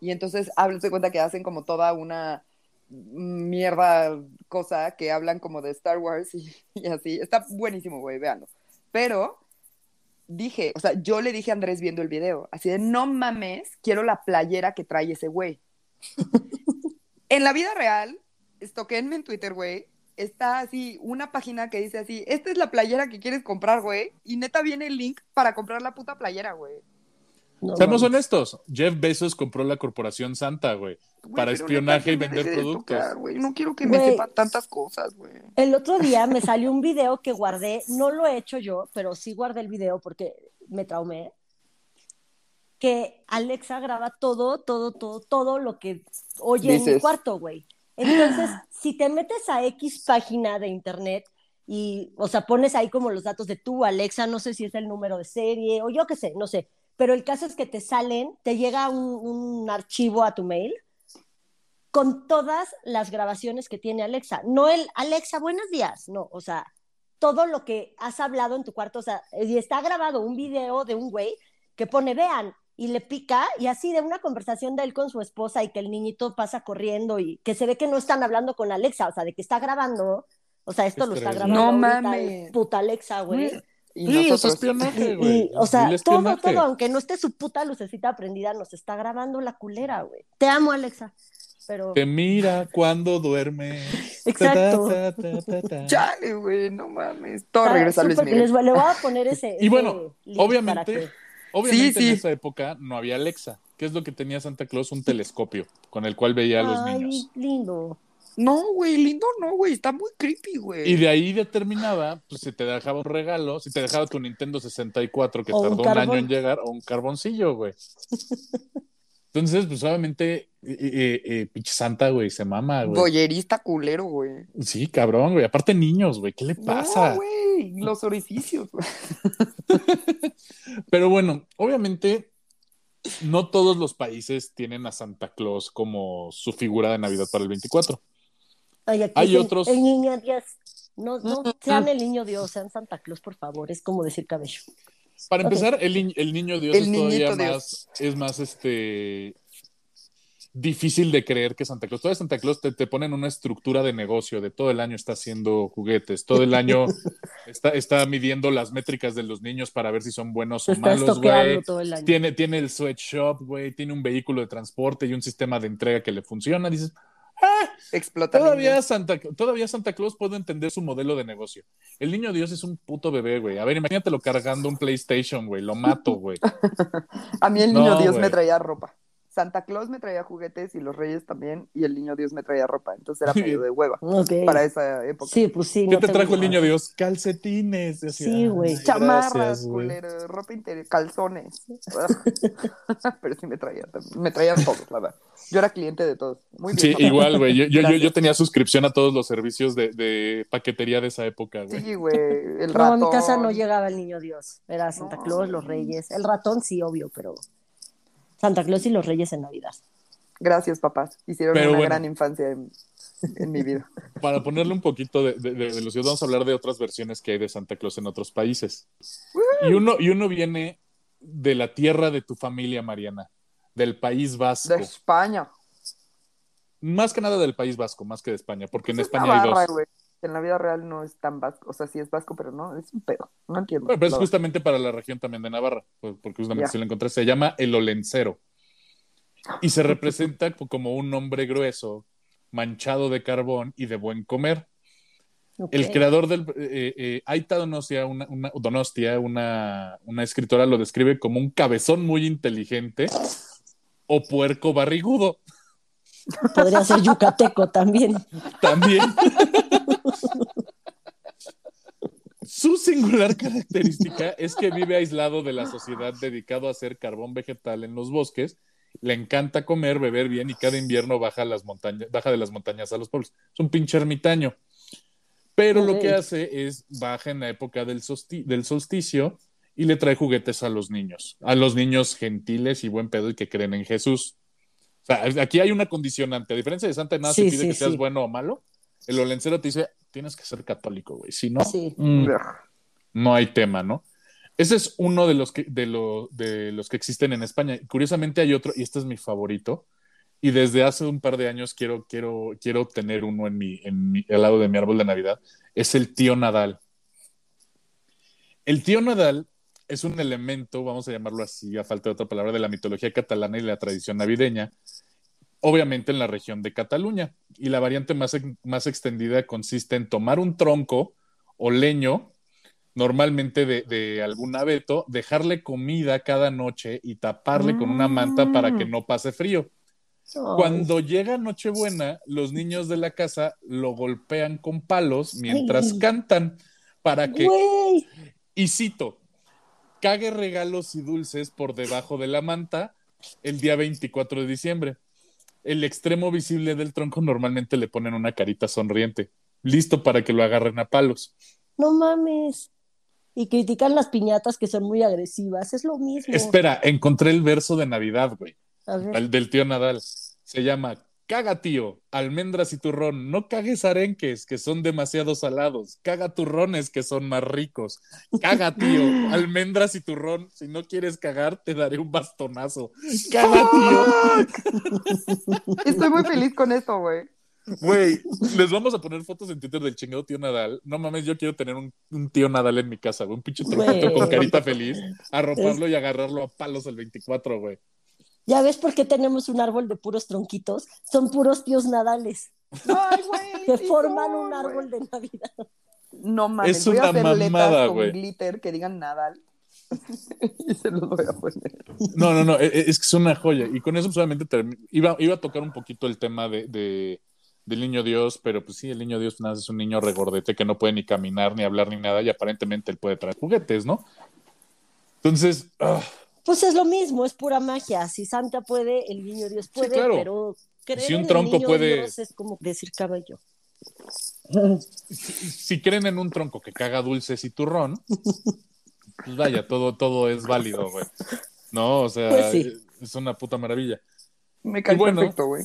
Y entonces hablas de cuenta que hacen como toda una mierda cosa que hablan como de Star Wars y, y así. Está buenísimo, güey, véanlo. Pero dije, o sea, yo le dije a Andrés viendo el video, así de no mames, quiero la playera que trae ese güey. en la vida real, estoquenme en Twitter, güey, está así una página que dice así, esta es la playera que quieres comprar, güey, y neta viene el link para comprar la puta playera, güey. No Seamos honestos, Jeff Bezos compró la corporación Santa, güey. Güey, Para espionaje y vender de productos. tocar, güey. No quiero que me sepan tantas cosas, güey. El otro día me salió un video que guardé, no lo he hecho yo, pero sí guardé el video porque me traumé. Que Alexa graba todo, todo, todo, todo lo que oye en mi cuarto, güey. Entonces, si te metes a X página de internet y, o sea, pones ahí como los datos de tu Alexa, no sé si es el número de serie o yo qué sé, no sé. Pero el caso es que te salen, te llega un, un archivo a tu mail con todas las grabaciones que tiene Alexa. No el Alexa, buenos días, no, o sea, todo lo que has hablado en tu cuarto, o sea, y está grabado un video de un güey que pone, vean, y le pica, y así de una conversación de él con su esposa y que el niñito pasa corriendo y que se ve que no están hablando con Alexa, o sea, de que está grabando, o sea, esto lo está grabando No mames. puta Alexa, güey. Y Sí, es nosotros- espionaje, güey. o sea, todo, espionaje. todo, aunque no esté su puta lucecita prendida, nos está grabando la culera, güey. Te amo, Alexa. Pero, Te mira cuando duerme. exacto. Ta, ta, ta, ta, ta. Chale, güey, no mames. Todo Está regresa a Luis Miguel. les- le voy a poner ese. Y bueno, obviamente, que- Obviamente Sí, sí. en esa época no había Alexa. ¿Qué es lo que tenía Santa Claus? Un telescopio con el cual veía a los Ay, niños. lindo. No, güey, lindo no, güey. Está muy creepy, güey. Y de ahí determinaba, pues si te dejaba un regalo, si te dejaba tu Nintendo 64 que O tardó un, año en llegar, o un carboncillo, güey. Entonces, pues obviamente, eh, eh, eh, pinche Santa, güey, se mama, güey. Boyerista culero, güey. Sí, cabrón, güey. Aparte niños, güey, ¿qué le pasa? No, güey. Los orificios, güey. Pero bueno, obviamente no todos los países tienen a Santa Claus como su figura de Navidad para el 24. Ay, aquí Hay dicen, otros- El niño Dios. No, no sean el niño Dios, sean Santa Claus, por favor. Es como decir cabello. Para empezar, el, el niño Dios El es todavía Dios. más, es más este difícil de creer que Santa Claus. Todavía Santa Claus te, te ponen una estructura de negocio, de todo el año está haciendo juguetes, todo el año está, está midiendo las métricas de los niños para ver si son buenos o está malos, güey. Tiene, tiene el sweatshop, güey, tiene un vehículo de transporte y un sistema de entrega que le funciona. Dices, Explota. Todavía niños. Santa, todavía Santa Claus puede entender su modelo de negocio. El niño Dios es un puto bebé, güey. A ver, imagínatelo cargando un PlayStation, güey. Lo mato, güey. A mí el niño No, Dios güey. me traía ropa. Santa Claus me traía juguetes y los reyes también, y el niño Dios me traía ropa. Entonces era medio de hueva para esa época. Sí, pues sí. ¿Qué no te trajo el niño Dios? Calcetines. Así, Sí, güey. Chamarras, culero, ropa interior, calzones. Pero sí me traía, me traía todos, la verdad. Yo era cliente de todos. Muy bien. Sí, papá. igual, güey. Yo, yo, yo, tenía suscripción a todos los servicios de, de paquetería de esa época, güey. Sí, güey. El No, ratón. a mi casa no llegaba el niño Dios. Era Santa No. Claus, los reyes. El ratón sí, obvio, pero Santa Claus y los reyes en Navidad. Gracias, papás. Hicieron Pero una bueno. gran infancia en, en mi vida. Para ponerle un poquito de, de, de velocidad, vamos a hablar de otras versiones que hay de Santa Claus en otros países. Y uno, y uno viene de la tierra de tu familia, Mariana, del País Vasco. De España. Más que nada del País Vasco, más que de España, porque en Es España hay dos. En la vida real no es tan vasco. O sea, sí es vasco, pero no, es un pedo. No entiendo. Bueno, pero es justamente para la región también de Navarra, pues, porque justamente Ya. si lo encontré, se llama el olencero. Y se representa como un hombre grueso, manchado de carbón y de buen comer. El creador del. Eh, eh, Aita Donostia, una, una- Donostia una, una escritora, lo describe como un cabezón muy inteligente o puerco barrigudo. Podría ser yucateco también. También. Su singular característica es que vive aislado de la sociedad dedicado a hacer carbón vegetal en los bosques. Le encanta comer, beber bien y cada invierno baja, las montañas, baja de las montañas a los pueblos. Es un pinche ermitaño. Pero lo que hace es baja en la época del, solsti- del solsticio y le trae juguetes a los niños, a los niños gentiles y buen pedo y que creen en Jesús. O sea, aquí hay una condicionante. A diferencia de Santa, nada Sí, pide sí, que seas sí. bueno o malo. El olencero te dice, tienes que ser católico, güey. Si no, Sí. mm, no hay tema, ¿no? Ese es uno de los que, de, lo- de los que existen en España. Curiosamente hay otro, y este es mi favorito, y desde hace un par de años quiero, quiero, quiero tener uno en mi, en mi, al lado de mi árbol de Navidad, es el tío Nadal. El tío Nadal es un elemento, vamos a llamarlo así, a falta de otra palabra, de la mitología catalana y la tradición navideña, obviamente en la región de Cataluña. Y la variante más, más extendida consiste en tomar un tronco o leño, normalmente de, de algún abeto, dejarle comida cada noche y taparle con una manta para que no pase frío. Cuando llega Nochebuena, los niños de la casa lo golpean con palos mientras Ay. cantan para que, y cito, cague regalos y dulces por debajo de la manta el día 24 de diciembre. El extremo visible del tronco normalmente le ponen una carita sonriente, listo para que lo agarren a palos. No mames. Y critican las piñatas que son muy agresivas. Es lo mismo. Espera, encontré el verso de Navidad, güey, el del tío Nadal. Se llama Caga tío, almendras y turrón, no cagues arenques que son demasiado salados, caga turrones que son más ricos, caga tío, almendras y turrón, si no quieres cagar te daré un bastonazo, caga tío. Estoy muy feliz con esto, güey. Güey, les vamos a poner fotos en Twitter del chingado tío Nadal. No mames, yo quiero tener un, un tío Nadal en mi casa, güey. Un pinche tronquito Güey. con carita feliz, arroparlo y agarrarlo a palos el 24, güey. ¿Ya ves por qué tenemos un árbol de puros tronquitos? Son puros tíos nadales Ay, güey. que forman un árbol de Navidad. No mames, Es voy a una hacer mamada, letras con güey. glitter que digan Nadal. y se los voy a poner. No, no, no, e- e- es que es una joya. Y con eso solamente iba, iba a tocar un poquito el tema de, de- del niño Dios, pero pues sí, el niño Dios nada, es un niño regordete que no puede ni caminar, ni hablar, ni nada, y aparentemente él puede traer juguetes, ¿no? Entonces, ah, Pues es lo mismo, es pura magia. Si Santa puede, el niño Dios puede, claro. pero creer Si un en el tronco niño puede- Dios es como decir cabello. si, si creen en un tronco que caga dulces y turrón, pues vaya, todo, todo es válido, güey. No, o sea, Pues sí. es una puta maravilla. Me cae bueno. perfecto, güey.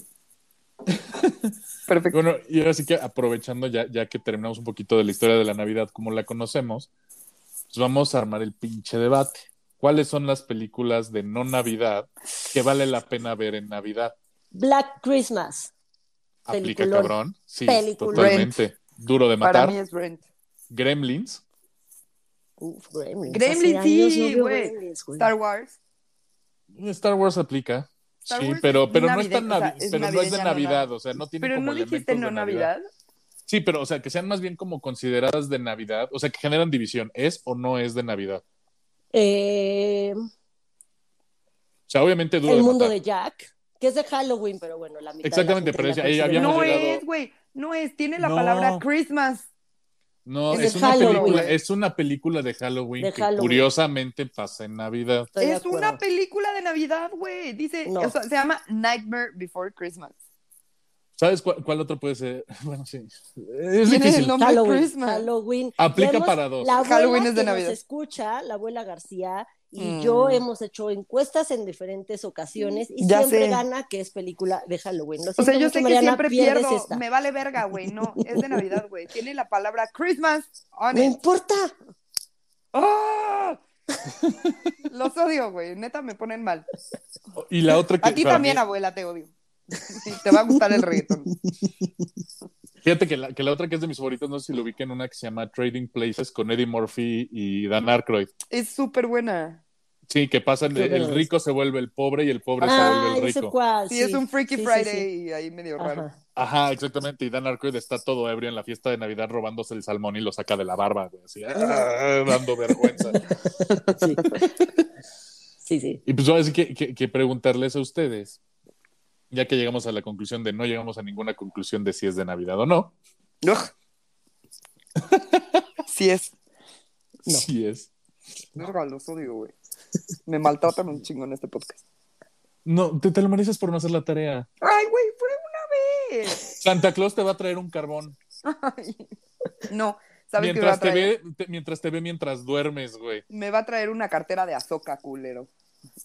Perfecto. Bueno, y ahora sí que aprovechando ya, ya que terminamos un poquito de la historia de la Navidad como la conocemos, pues vamos a armar el pinche debate. ¿Cuáles son las películas de no Navidad que vale la pena ver en Navidad? Black Christmas. ¿Aplica Peliculón. cabrón? Sí, Peliculón. totalmente. Duro de Para matar. mí es Rent. Gremlins. Uf, Gremlins. Gremlins, sí, güey. Star Wars. Star Wars aplica. Star Sí, Wars pero, pero no es tan o sea, navi- es pero no es de Navidad, o sea, no tiene Pero como no dijiste elementos no de Navidad. Sí, pero o sea, que sean más bien como consideradas de Navidad, o sea, que generan división, ¿es o no es de Navidad? Eh, O sea, obviamente duro el de mundo matar. de Jack, que es de Halloween, pero bueno, la mitad de la Exactamente, gente pero ahí habíamos No llegado- es, güey. No es. Tiene la No. palabra Christmas. No, Es una Halloween. película, es una película de Halloween De que Halloween. curiosamente pasa en Navidad. Estoy es una película de Navidad, güey. Dice, No. o sea, se llama Nightmare Before Christmas. ¿Sabes cuál, cuál otro puede ser? Bueno, sí. Es Tiene el difícil. nombre Halloween, Christmas. Halloween. Aplica para dos. La Halloween es de que nos Navidad. escucha, la abuela García, y Mm. yo hemos hecho encuestas en diferentes ocasiones y Ya siempre sé. gana que es película de Halloween. Lo O sea, yo mucho, sé que Mariana, siempre pierdo. esta. Me vale verga, güey. No, es de Navidad, güey. Tiene la palabra Christmas on No importa. ¡Ah! Los odio, güey. Neta, me ponen mal. Y la otra que A ti también, mí- abuela, te odio. Te va a gustar el reggaetón. Fíjate que la, que la otra que es de mis favoritos, no sé si lo ubiquen, una que se llama Trading Places con Eddie Murphy y Dan Aykroyd. Es súper buena. Sí, que pasa, el, el rico se vuelve el pobre y el pobre se Ah, vuelve el sé rico. Sí, es un Freaky Sí, Friday sí. y ahí medio raro. Ajá. Ajá, exactamente. Y Dan Aykroyd está todo ebrio en la fiesta de Navidad robándose el salmón y lo saca de la barba, güey, así, ah, dando vergüenza. Sí. sí, sí. Y pues ahora sí que, que- que preguntarles a ustedes, ya que llegamos a la conclusión de no llegamos a ninguna conclusión de si es de Navidad o no. Ugh. Sí es. No. Sí es. Verga, los odio, güey. Me maltratan un chingo en este podcast. No, te, te lo mereces por no hacer la tarea. Ay, güey, fue una vez. Santa Claus te va a traer un carbón. Ay. No, ¿sabes qué me va a Mientras te, traer? ve, te- mientras te ve mientras duermes, güey. Me va a traer una cartera de azoka, culero.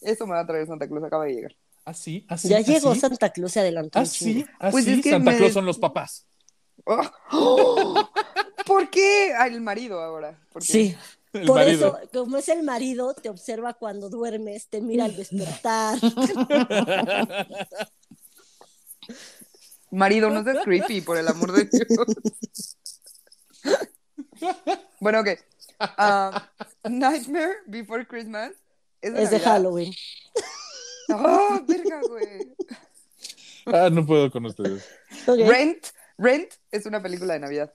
Eso me va a traer Santa Claus, acaba de llegar. Así, así. Ya llegó así, Santa Claus, se adelantó. Así, así. Pues es que Santa me- Claus son los papás. Oh. ¿Por qué? Ah, el marido ahora. Sí. El Por marido. eso, como es el marido, te observa cuando duermes, te mira al despertar. Marido, no seas creepy, por el amor de Dios. bueno, ok. Ah, Nightmare Before Christmas es de, Es de Navidad. Halloween. ¡Ah, verga, güey! Ah, no puedo con ustedes. Rent, Rent es una película de Navidad.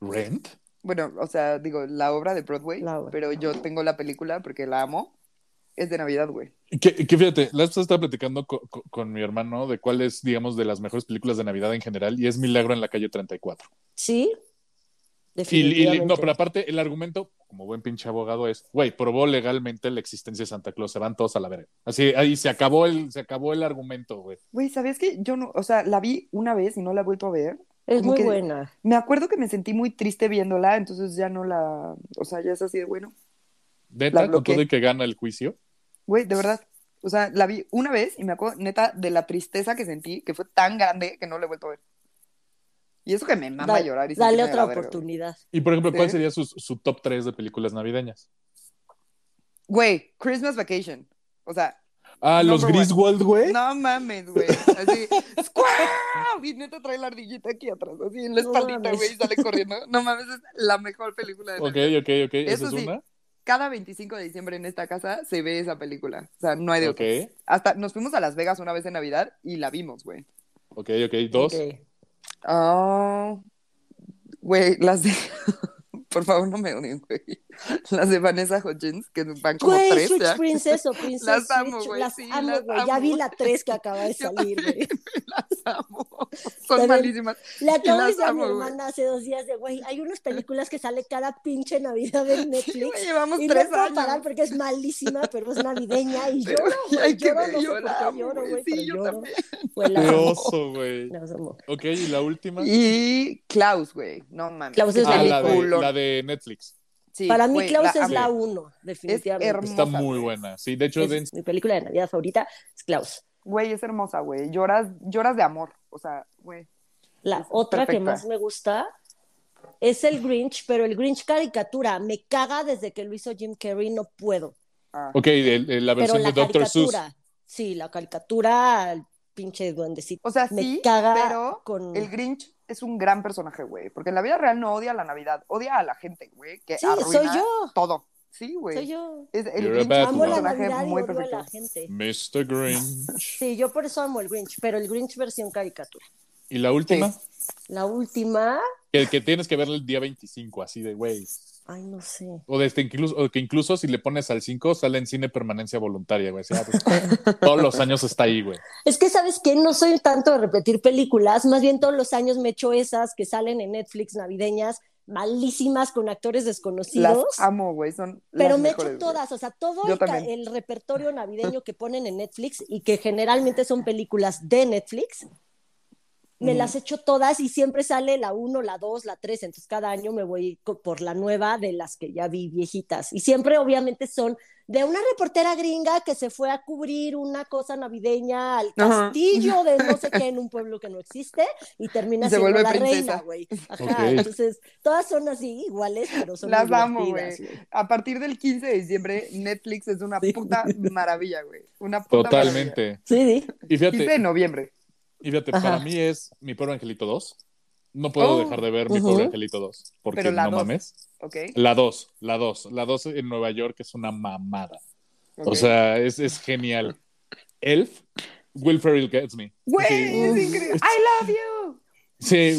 ¿Rent? Bueno, o sea, digo, la obra de Broadway, obra. pero yo tengo la película porque la amo. Es de Navidad, güey. Que, que fíjate, la vez estaba platicando co- co- con, mi hermano de cuál es, digamos, de las mejores películas de Navidad en general, y es Milagro en la calle 34. Sí. Y, no, pero aparte, el argumento, como buen pinche abogado, es, güey, probó legalmente la existencia de Santa Claus, se van todos a la verga. Así, ahí se acabó el, se acabó el argumento, güey. Güey, ¿sabías que yo no, o sea, la vi una vez y no la he vuelto a ver? es como muy que- buena. Me acuerdo que me sentí muy triste viéndola, entonces ya no la, o sea, ya es así de bueno. Neta, con todo y que gana el juicio. Güey, de verdad. O sea, la vi una vez y me acuerdo, neta, de la tristeza que sentí, que fue tan grande que no la he vuelto a ver. Y eso que me mama Da- llorar y Dale otra la verga, oportunidad. Y, por ejemplo, ¿cuál Sí. sería su, su top 3 de películas navideñas? Güey, Christmas Vacation. O sea, Ah, los. Griswold, güey. no mames, güey. Así, ¡squaw! Y neta trae la ardillita aquí atrás, así en la espaldita, güey, y sale corriendo. No mames, es la mejor película de Ok, Navidad. ok, ok. Esa Eso es sí. una. Cada 25 de diciembre en esta casa se ve esa película. O sea, no hay de Ok, otra. Hasta nos fuimos a Las Vegas una vez en Navidad y la vimos, güey. ok, ok. Dos. Ok. Ah, güey, las de. Por favor, no me odien, güey. Las de Vanessa Hudgens, que van como Güey, tres Switch ya. Princess o Princess Las amo, Switch, güey, Las sí, amo, las güey. Ya amo. vi la 3 que acaba de salir, güey. Las amo. Son También- malísimas. Le acabo de las decir a mi hermana hace dos días de, güey, hay unas películas que sale cada pinche Navidad en Netflix. Güey, llevamos y no tres puedo años. parar porque es malísima, pero es navideña y Pero lloro, hay güey, que lloro, ver, no la amo, lloro, güey. Sí, pero yo lloro. también. Qué amo, oso, güey. las amo. Ok, ¿y la última? Y Klaus, güey. No mames. Klaus es Ah, la de, la de Netflix. Sí, Para mí Klaus es la uno, definitivamente. hermosa. Está muy güey. buena. Sí, de hecho, Es mi película de Navidad favorita es Klaus. Güey, es hermosa, güey. Lloras, lloras de amor. O sea, güey. La Es otra que más me gusta es el Grinch, pero el Grinch caricatura. Me caga desde que lo hizo Jim Carrey, no puedo. Ah. Ok, el- el- la Pero versión la de Dr. Seuss. caricatura, sí, la caricatura, el pinche duendecito. O sea, me sí, caga pero con... el Grinch es un gran personaje, güey. Porque en la vida real no odia la Navidad, odia a la gente, güey, que Sí, arruina soy yo. todo. Sí, güey. Soy yo. Es, el You're a Grinch Amo la Navidad y muy odio a perfecto. la gente. Mr. Grinch. Sí, yo por eso amo el Grinch, pero el Grinch versión caricatura. Y la última, La última, que, que tienes que verla el día 25, así de güey. Ay, no sé. O, de este, incluso, o que incluso si le pones al 5, sale en cine permanencia voluntaria, güey. O sea, pues, todos los años está ahí, güey. Es que, ¿sabes qué? No soy tanto de repetir películas, más bien todos los años me echo esas que salen en Netflix navideñas, malísimas, con actores Las desconocidos. amo, güey. Son Pero las me mejores, echo güey. todas, o sea, todo el repertorio navideño que ponen en Netflix y que generalmente son películas de Netflix, me las echo todas y siempre sale la 1, la 2, la 3, entonces cada año me voy por la nueva de las que ya vi viejitas. Y siempre obviamente son de una reportera gringa que se fue a cubrir una cosa navideña al Ajá. castillo de no sé qué en un pueblo que no existe y termina Y se siendo vuelve la princesa. reina, güey. Ajá, Ok. entonces todas son así iguales, pero son Las amo, güey. A partir del 15 de diciembre, Netflix es una Sí. puta maravilla, güey. Una puta maravilla. Totalmente. Sí, sí. Y 15 de fíjate, noviembre. Y fíjate Ajá. para mí es mi pobre angelito 2. No puedo Oh. dejar de ver mi Ujú. pobre angelito 2. Porque Pero la no dos. mames. ¿Ok? La 2, la 2. La 2 en Nueva York es una mamada. O ok. sea, es, es genial. Elf, Will Ferrell gets me. Güey, Sí. es increíble. I love you. Sí,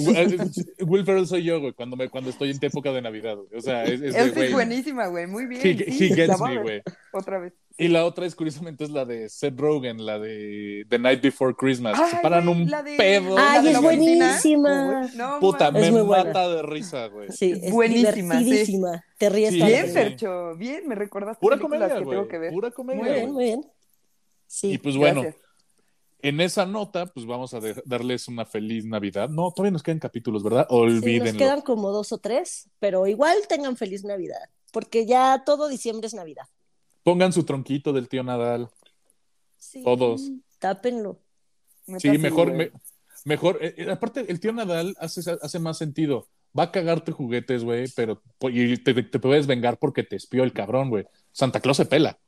Will Ferrell soy yo, güey, cuando, me, cuando estoy en época de Navidad, güey. O sea, es, es de, Elf güey. buenísima, güey. Muy bien. He, sí, he gets me, güey. Otra vez. Y la otra es, curiosamente, es la de Seth Rogen, la de The Night Before Christmas. Ay, Se paran un la de- pedo. Ay, es buenísima. No, Puta. Es me mata de risa, güey. Sí, es Buenísima, sí. divertidísima. Te ríes Sí, Bien, sí. Fercho. Bien, me recordaste Pura comedia, que güey. tengo que ver. Pura comedia, Muy bien, muy bien. Sí. Y pues bueno, Gracias. en esa nota, pues vamos a darles una feliz Navidad. No, todavía nos quedan capítulos, ¿verdad? Sí, Olvídenlo. nos quedan como dos o tres, pero igual tengan feliz Navidad, porque ya todo diciembre es Navidad. Pongan su tronquito del tío Nadal. Sí, Todos. Tápenlo. Sí, mejor, me- mejor. eh, eh, aparte, el tío Nadal hace, hace más sentido. Va a cagarte juguetes, güey, pero y te, te puedes vengar porque te espió el cabrón, güey. Santa Claus se pela.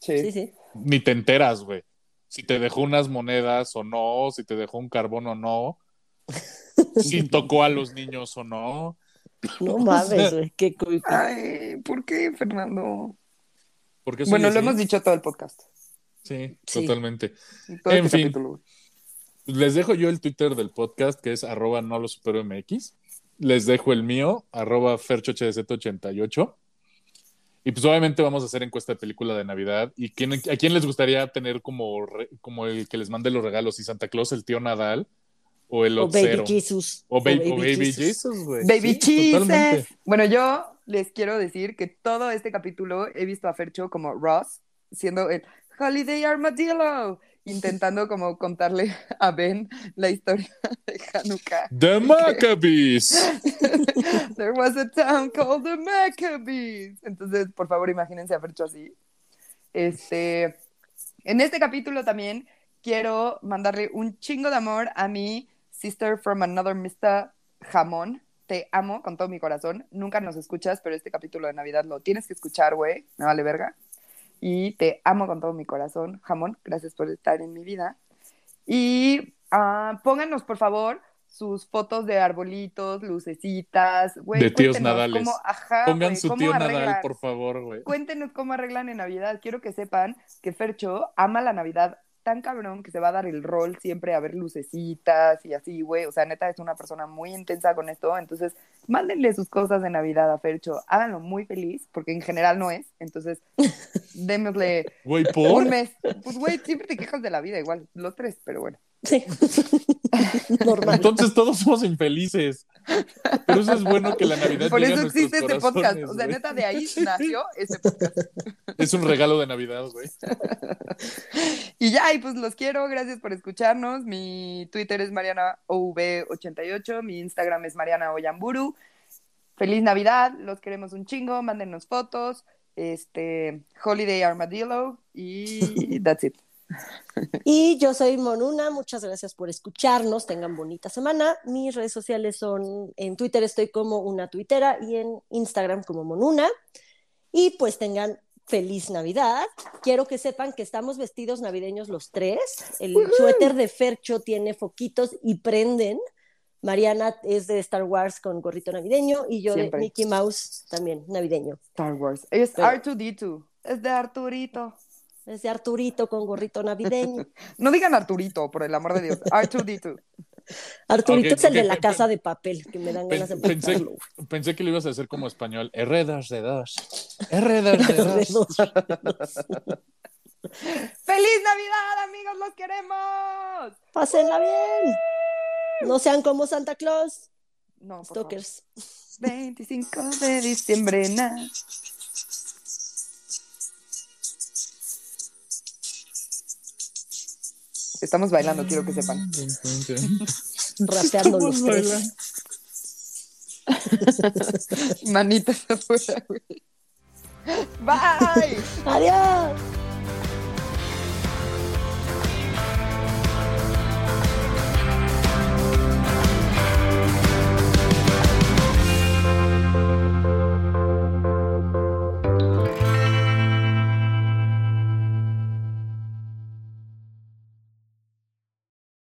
Sí. Sí, sí. Ni te enteras, güey. Si te dejó unas monedas o no, si te dejó un carbón o no, si tocó a los niños o no. No mames, güey, qué creepy. Ay, ¿por qué, Fernando? Porque Bueno, así. lo hemos dicho todo el podcast. Sí, Sí. totalmente. Todo En este fin. capítulo. Les dejo yo el Twitter del podcast, que es arroba no lo supero MX. Les dejo el mío, arroba ferchohdz88. Y pues obviamente vamos a hacer encuesta de película de Navidad. ¿Y quién, a quién les gustaría tener como, re- como el que les mande los regalos? ¿Y Santa Claus, el tío Nadal o el O Baby? Jesus. O, ba- o Baby Jesus, güey. Baby Sí, totalmente. Jesus. Bueno, yo les quiero decir que todo este capítulo he visto a Fercho como Ross, siendo el Holiday Armadillo, intentando como contarle a Ben la historia de Hanukkah. The Maccabees. There was a town called the Maccabees. Entonces, por favor, imagínense a Fercho así. Este, en este capítulo también quiero mandarle un chingo de amor a mi sister from another mister Jamón. Te amo con todo mi corazón. Nunca nos escuchas, pero este capítulo de Navidad lo tienes que escuchar, güey. Me vale verga. Y te amo con todo mi corazón. Jamón, gracias por estar en mi vida. Y ah, pónganos, por favor, sus fotos de arbolitos, lucecitas, güey. De tíos nadales. cómo- ajá, Pongan güey, su cómo tío Nadal, arreglan. por favor, güey. Cuéntenos cómo arreglan en Navidad. Quiero que sepan que Fercho ama la Navidad tan cabrón que se va a dar el rol siempre a ver lucecitas y así, güey. O sea, neta es una persona muy intensa con esto. Entonces, mándenle sus cosas de Navidad a Fercho. Háganlo muy feliz, porque en general no es. Entonces, démosle Güey, ¿por? un mes. Pues, güey, siempre te quejas de la vida igual, los tres, pero bueno. Sí. Normal. Entonces todos somos infelices. Pero eso es bueno que la Navidad Por eso existe este podcast. O sea, neta, de ahí nació este podcast. Es un regalo de Navidad, güey. Y ya, y pues los quiero, gracias por escucharnos. Mi Twitter es MarianaOV88, mi Instagram es Mariana Oyamburu. Feliz Navidad, los queremos un chingo, mándenos fotos, este, Holiday Armadillo y that's it. Y yo soy Monuna, muchas gracias por escucharnos, tengan bonita semana. Mis redes sociales son, en Twitter estoy como una tuitera y en Instagram como Monuna. Y pues tengan feliz Navidad. Quiero que sepan que estamos vestidos navideños los tres. El suéter de Fercho tiene foquitos y prenden. Mariana es de Star Wars con gorrito navideño y yo Siempre. de Mickey Mouse también navideño. Star Wars. Es Pero- R2D2. Es de Arturito. Es de Arturito con gorrito navideño. No digan Arturito, por el amor de Dios. R2D2. Arturito Ok, es el de la casa de papel, que me dan Pen- ganas de pensé, pensé que lo ibas a hacer como español. R2 de 2. R2 de 2. ¡Feliz Navidad, amigos! ¡Los queremos! Pásenla bien. No sean como Santa Claus, No, por favor. stalkers. 25 de diciembre, na. Estamos bailando, quiero que sepan. Rapeando los tres. Manitas afuera, güey. Bye. Adiós.